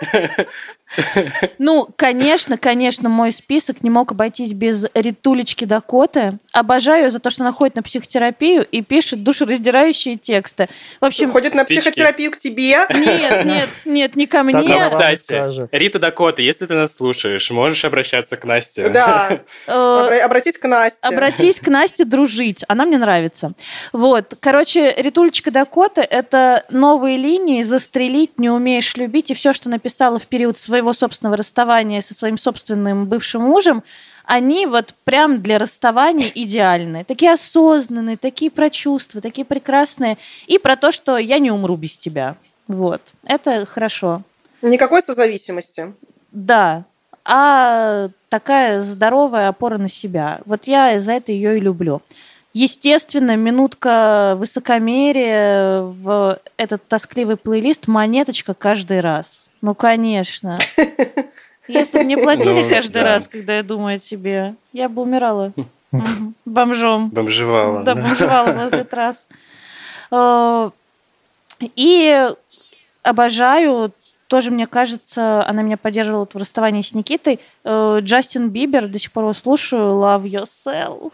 Ну, конечно, конечно, мой список не мог обойтись без Ритулечки Дакоты. Обожаю ее за то, что она ходит на психотерапию и пишет душераздирающие тексты. В общем, Ходит на спички. психотерапию к тебе. нет, нет, нет, не ко мне. Ну, кстати. Рита Дакота, если ты нас слушаешь, можешь обращаться к Насте. Да. Э, Обра- Обратись к Насте. Обратись к Насте дружить. Она мне нравится. Вот. Короче, Ритулечка Дакота — это новые линии «Застрелить», «Не умеешь любить» и все, что написала в период своего собственного расставания со своим собственным бывшим мужем, они вот прям для расставания идеальны. Такие осознанные, такие про чувства, такие прекрасные. И про то, что я не умру без тебя. Вот. Это хорошо. Никакой созависимости. Да, а такая здоровая опора на себя. Вот я за это ее и люблю. Естественно, минутка высокомерия в этот тоскливый плейлист монеточка каждый раз. Ну, конечно. Если бы мне платили Ну, каждый раз, когда я думаю о тебе, я бы умирала Мгм. бомжом. Бомжевала. Да, бомжевала возле трасс. Э, И обожаю, тоже, мне кажется, она меня поддерживала в расставании с Никитой. Э, Джастин Бибер, до сих пор его слушаю, Love Yourself.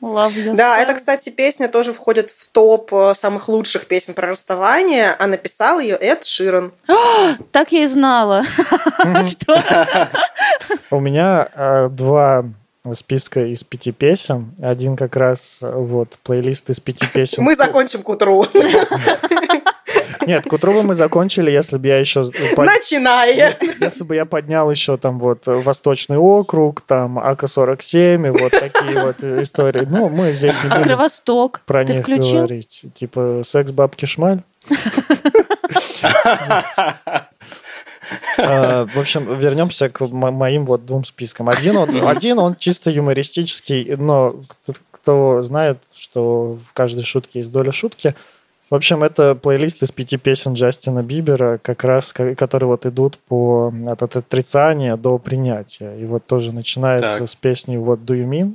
Love Yourself. Да, это, кстати, песня тоже входит в топ э, самых лучших песен про расставание, а написал ее Эд Ширан. Так я и знала. Что? У меня э, два списка из пяти песен. Один как раз э, вот плейлист из пяти песен. Мы закончим к утру. Нет, к утру бы мы закончили, если бы я еще под- Начиная. если бы я поднял еще там вот Восточный округ, там АК-47 и вот такие вот истории. Ну, мы здесь не будем Кровосток. про Ты них включил? говорить. Типа секс бабки шмаль. А, В общем, вернемся к мо- моим вот двум спискам. Один он, один он чисто юмористический, но кто знает, что в каждой шутке есть доля шутки. В общем, это плейлист из пяти песен Джастина Бибера, как раз, ко- которые вот идут по от, от отрицания до принятия. И вот тоже начинается Так. с песни What Do You Mean?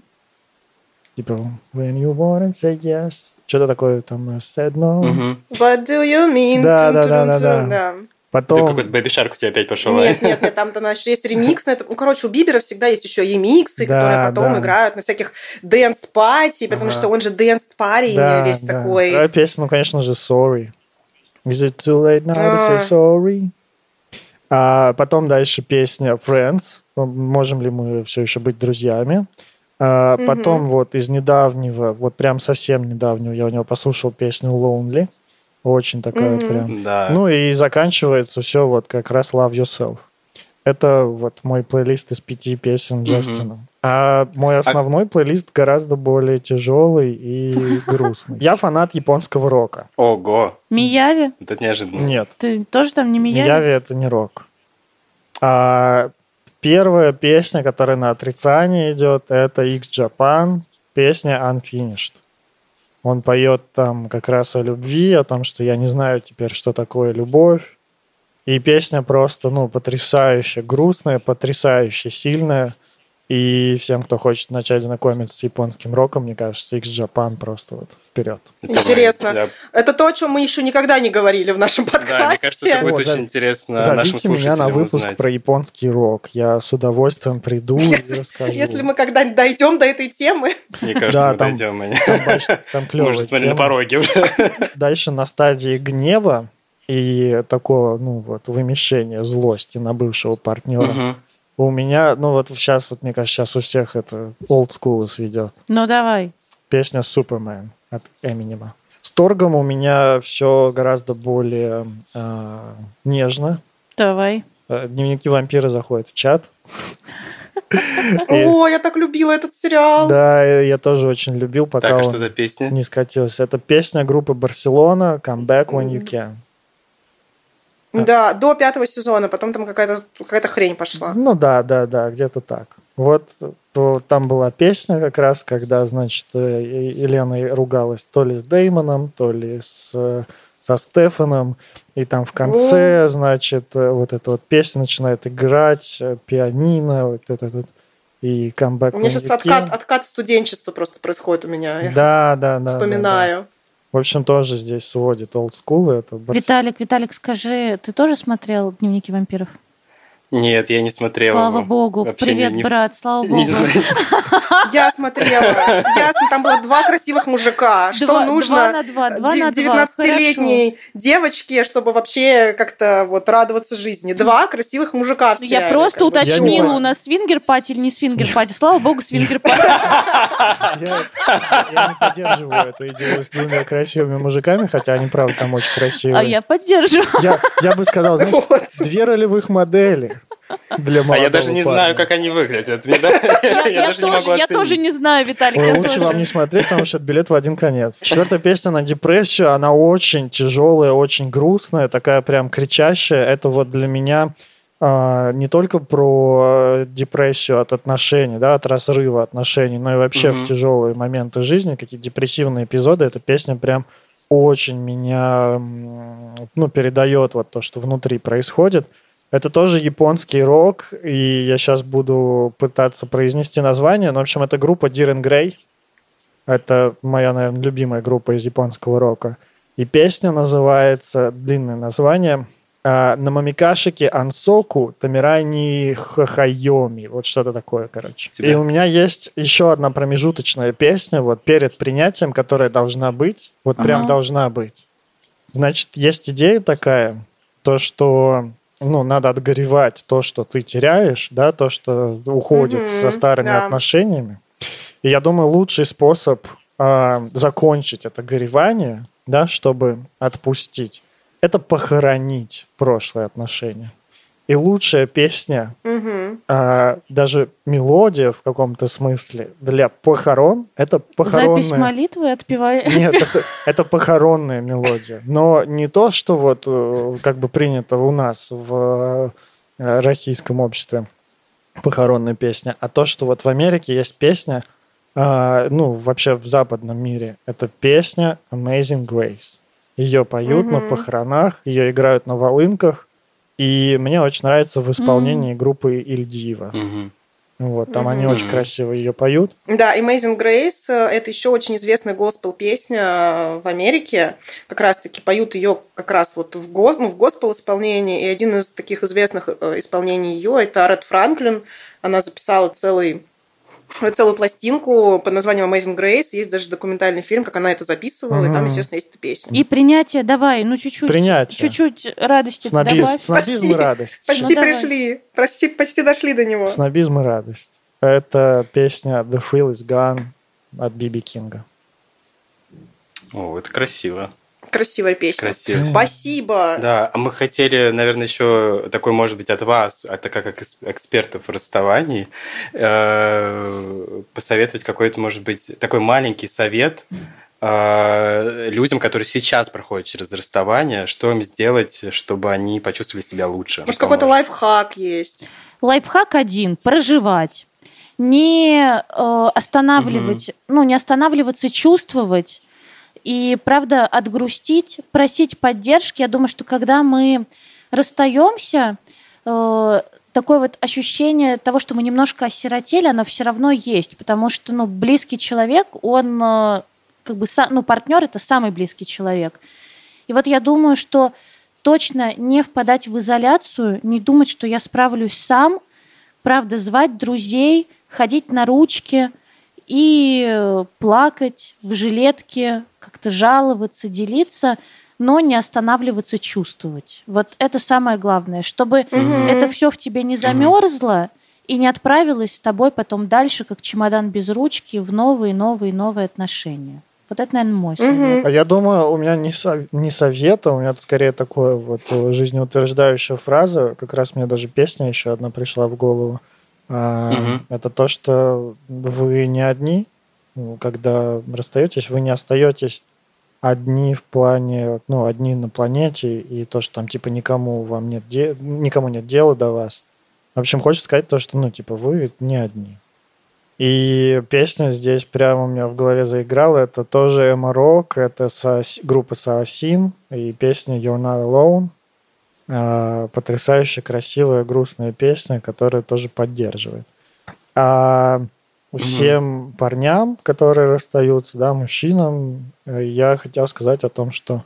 Типа When You Want and Say Yes. Что-то такое там I Said No. Мгм. What do you mean? Да, да, да, да. Да. Ты Потом... какой-то Baby Shark у тебя опять пошел. Нет, нет, нет, там-то значит, есть ремикс на это. Ну, короче, у Бибера всегда есть еще ремиксы, Да, которые потом да. играют на всяких dance-party, потому Ага. что он же dance-парень Да, весь да. такой. А песня, ну, конечно же, Sorry. Is it too late now to say А. sorry? А потом дальше песня Friends. Можем ли мы все еще быть друзьями? А потом вот из недавнего, вот прям совсем недавнего, я у него послушал песню Lonely. Очень такая Мгм. прям. Да. Ну и заканчивается все вот как раз Love Yourself. Это вот мой плейлист из пяти песен Джастина. А мой основной плейлист гораздо более тяжелый и грустный. Я фанат японского рока. Ого. Мияви? Это неожиданно. Нет, Ты тоже там не Мияви? Яви это не рок. А первая песня, которая на отрицании идет, это X Japan, песня Unfinished. Он поет там как раз о любви, о том, что я не знаю теперь, что такое любовь. И песня просто, ну, потрясающе грустная, потрясающе сильная. И всем, кто хочет начать знакомиться с японским роком, мне кажется, X Japan просто вот вперед. Это Интересно. для- Это то, о чем мы еще никогда не говорили в нашем подкасте. Да, мне кажется, это будет О, очень интересно нашим Зовите меня на выпуск узнать. про японский рок. Я с удовольствием приду и Если, расскажу. если мы когда-нибудь дойдем до этой темы, Мне кажется, Да, мы там- дойдем. мы- Там, там Мы клёвая уже смотрели на пороге уже. Дальше на стадии гнева и такого, ну вот, вымещения злости на бывшего партнера. Мгм. У меня, ну вот сейчас, вот мне кажется, сейчас у всех это old school сведет. Ну давай. Песня Superman от Эминема. С Торгом у меня все гораздо более э, нежно. Давай. Э, Дневники вампира заходят в чат. О, я так любила этот сериал. Да, я тоже очень любил, пока Так, а он что за песня? не скатился. Это песня группы Барселона «Come back when you can». Да, до пятого сезона, потом там какая-то какая хрень пошла. Ну да, да, да, где-то так. Вот там была песня как раз, когда, значит, э, Елена ругалась то ли с Деймоном, то ли с, э, со Стефаном. И там в конце, значит, э, вот эта вот песня начинает играть, э, пианино, вот это вот. И камбэк. У меня сейчас откат, откат студенчества просто происходит у меня. Да, да, да. да, да. В общем, тоже здесь сводит school. Это Виталик, Виталик, скажи, ты тоже смотрел «Дневники вампиров»? Нет, я не смотрел Слава его. богу. Вообще Привет, не- не- брат, слава богу. Знаю. Я смотрела. Я, там было два красивых мужика. Что Два- нужно два на два, два на два, 19-летней девочке, чтобы вообще как-то вот радоваться жизни? Два красивых мужика в Я сериале, просто как бы. уточнила, у нас swinger-party или не swinger-party. Слава богу, swinger-party. Я, я не поддерживаю эту идею с двумя красивыми мужиками, хотя они, правда, там очень красивые. А я поддерживаю. Я, я бы сказал, знаешь, две ролевых модели для А я даже не парня. знаю, как они выглядят. Мне, да, Я, Я я даже не тоже, могу я тоже не знаю, Виталик, я лучше тоже. вам не смотреть, потому что это билет в один конец. Четвертая песня на депрессию, она очень тяжелая, очень грустная, такая прям кричащая. Это вот для меня а, не только про э, депрессию от отношений, да, от разрыва отношений, но и вообще в тяжелые моменты жизни, какие депрессивные эпизоды. Эта песня прям очень меня ну, передает вот то, что внутри происходит. Это тоже японский рок, и я сейчас буду пытаться произнести название. Но, в общем, это группа Diren Grey. Это моя, наверное, любимая группа из японского рока. И песня называется, длинное название, а, Намамикашики Ансоку Тамирани Хахайоми. Вот что-то такое, короче. Тебя. И у меня есть еще одна промежуточная песня вот перед принятием, которая должна быть. Вот прям Ага. должна быть. Значит, есть идея такая, то, что ну, надо отгоревать то, что ты теряешь, да, то, что уходит Мгм, со старыми да. отношениями. И я думаю, лучший способ а, закончить это горевание, да, чтобы отпустить, это похоронить прошлые отношения. И лучшая песня, Мгм. а, даже мелодия в каком-то смысле для похорон, это похоронная... Запись молитвы отпевай. Нет, это, это похоронная мелодия. Но не то, что вот э, как бы принято у нас в э, российском обществе похоронная песня, а то, что вот в Америке есть песня, а, ну, вообще в западном мире, это песня Amazing Grace. Ее поют на Мгм. похоронах, ее играют на волынках, и мне очень нравится в исполнении группы Ильдиева. Мгм. Вот, там они Мгм. очень красиво ее поют. Да, Amazing Grace это еще очень известная госпел-песня э, в Америке. Как раз-таки поют ее как раз вот в, гос, ну, в госпел-исполнении. И один из таких известных э, исполнений ее это Ред Франклин. Она записала целый целую пластинку под названием Amazing Grace. Есть даже документальный фильм, как она это записывала, и там, естественно, есть эта песня. И принятие давай, ну чуть-чуть. Принятие. Чуть-чуть радости Снобизм, добавь. снобизм и Почти. радость. Почти Ну, давай. пришли, почти, почти дошли до него. Снобизм и радость. Это песня The Thrill is Gone от Биби Кинга. О, это красиво. Красивая песня. Красиво. Спасибо. Да, а мы хотели, наверное, еще такой, может быть, от вас, от как экс- экспертов в расставании, э, посоветовать какой-то, может быть, такой маленький совет э, людям, которые сейчас проходят через расставание, что им сделать, чтобы они почувствовали себя лучше. Может, какой-то лайфхак есть. Лайфхак один – проживать. Не э, останавливать, ну, не останавливаться, чувствовать. И, правда, отгрустить, просить поддержки. Я думаю, что когда мы расстаемся, э, такое вот ощущение того, что мы немножко осиротели, оно все равно есть, потому что, ну, близкий человек, он э, как бы, ну, партнер это самый близкий человек. И вот я думаю, что точно не впадать в изоляцию, не думать, что я справлюсь сам, правда, звать друзей, ходить на ручки и э, плакать в жилетке, как-то жаловаться, делиться – но не останавливаться чувствовать. Вот это самое главное, чтобы mm это все в тебе не замерзло и не отправилось с тобой потом дальше, как чемодан без ручки, в новые, новые, новые отношения. Вот это, наверное, мой совет. А я думаю, у меня не, со, не совет, а у меня скорее такое вот жизнеутверждающая фраза. Как раз мне даже песня еще одна пришла в голову. А, Это то, что вы не одни, когда расстаетесь, вы не остаетесь одни в плане, ну, одни на планете, и то, что там, типа, никому вам нет, де... никому нет дела до вас. В общем, хочется сказать то, что, ну, типа, вы не одни. И песня здесь прямо у меня в голове заиграла. Это тоже Эмо Рок, это со... группа Саосин, и песня You're Not Alone. А, потрясающе красивая, грустная песня, которая тоже поддерживает. А всем mm-hmm. парням, которые расстаются, да, мужчинам, э, я хотел сказать о том, что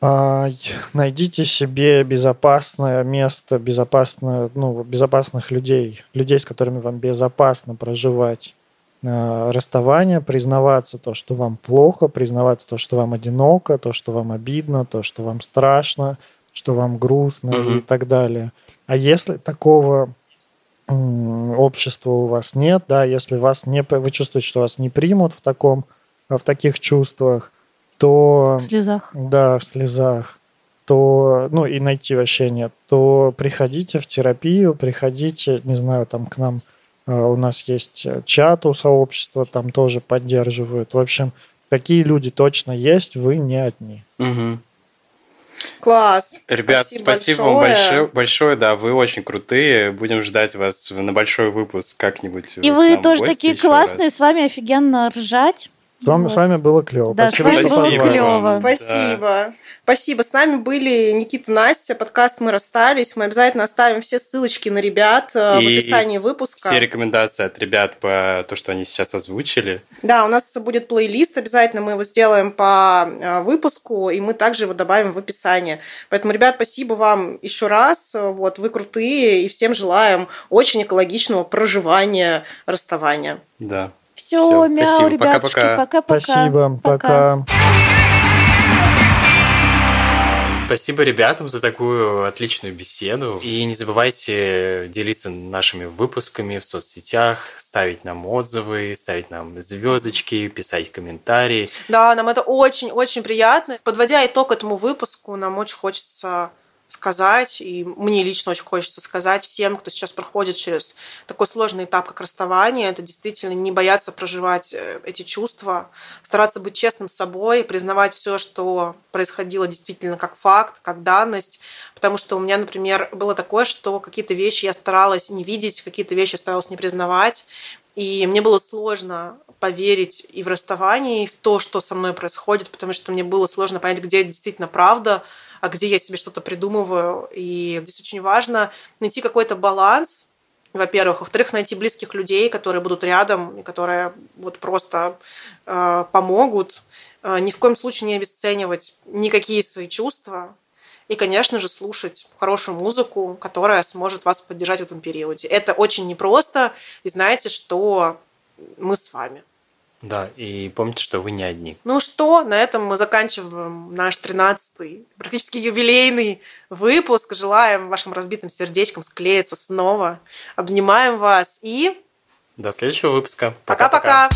э, найдите себе безопасное место, безопасное, ну, безопасных людей, людей, с которыми вам безопасно проживать э, расставание, признаваться то, что вам плохо, признаваться то, что вам одиноко, то, что вам обидно, то, что вам страшно, что вам грустно mm-hmm. и так далее. А если такого общества у вас нет, да, если вас не, вы чувствуете, что вас не примут в таком, в таких чувствах, то... В слезах. Да, в слезах. То, ну, и найти вообще нет, то приходите в терапию, приходите, не знаю, там к нам э, у нас есть чат у сообщества, там тоже поддерживают. В общем, такие люди точно есть, вы не одни. Угу. Класс. Ребят, спасибо, спасибо большое. вам большое, большое, да, вы очень крутые. Будем ждать вас на большой выпуск как-нибудь. И вы тоже такие классные, раз. с вами офигенно ржать. С вами, вот. с вами было клево. Да, спасибо, с вами было клево. Спасибо. Да. Спасибо. С нами были Никита Настя, подкаст «Мы расстались». Мы обязательно оставим все ссылочки на ребят э, И в описании выпуска. все рекомендации от ребят по то, что они сейчас озвучили. Да, у нас будет плейлист, обязательно мы его сделаем по э, выпуску, и мы также его добавим в описание. Поэтому, ребят, спасибо вам еще раз. Вот, вы крутые, и всем желаем очень экологичного проживания расставания. Да. Все, Все мяу, спасибо. ребятушки, пока-пока. Спасибо, пока. Спасибо ребятам за такую отличную беседу. И не забывайте делиться нашими выпусками в соцсетях, ставить нам отзывы, ставить нам звездочки, писать комментарии. Да, нам это очень-очень приятно. Подводя итог этому выпуску, нам очень хочется сказать, и мне лично очень хочется сказать всем, кто сейчас проходит через такой сложный этап, как расставание, это действительно не бояться проживать э, эти чувства, стараться быть честным с собой, признавать все, что происходило действительно как факт, как данность, потому что у меня, например, было такое, что какие-то вещи я старалась не видеть, какие-то вещи я старалась не признавать, и мне было сложно поверить и в расставание, и в то, что со мной происходит, потому что мне было сложно понять, где действительно правда, а где я себе что-то придумываю. И здесь очень важно найти какой-то баланс, во-первых. Во-вторых, найти близких людей, которые будут рядом и которые вот просто э, помогут. Э, ни в коем случае не обесценивать никакие свои чувства. И, конечно же, слушать хорошую музыку, которая сможет вас поддержать в этом периоде. Это очень непросто. И знаете, что мы с вами. Да, и помните, что вы не одни. Ну что, на этом мы заканчиваем наш 13-й, практически юбилейный выпуск. Желаем вашим разбитым сердечкам склеиться снова. Обнимаем вас и... До следующего выпуска. Пока-пока.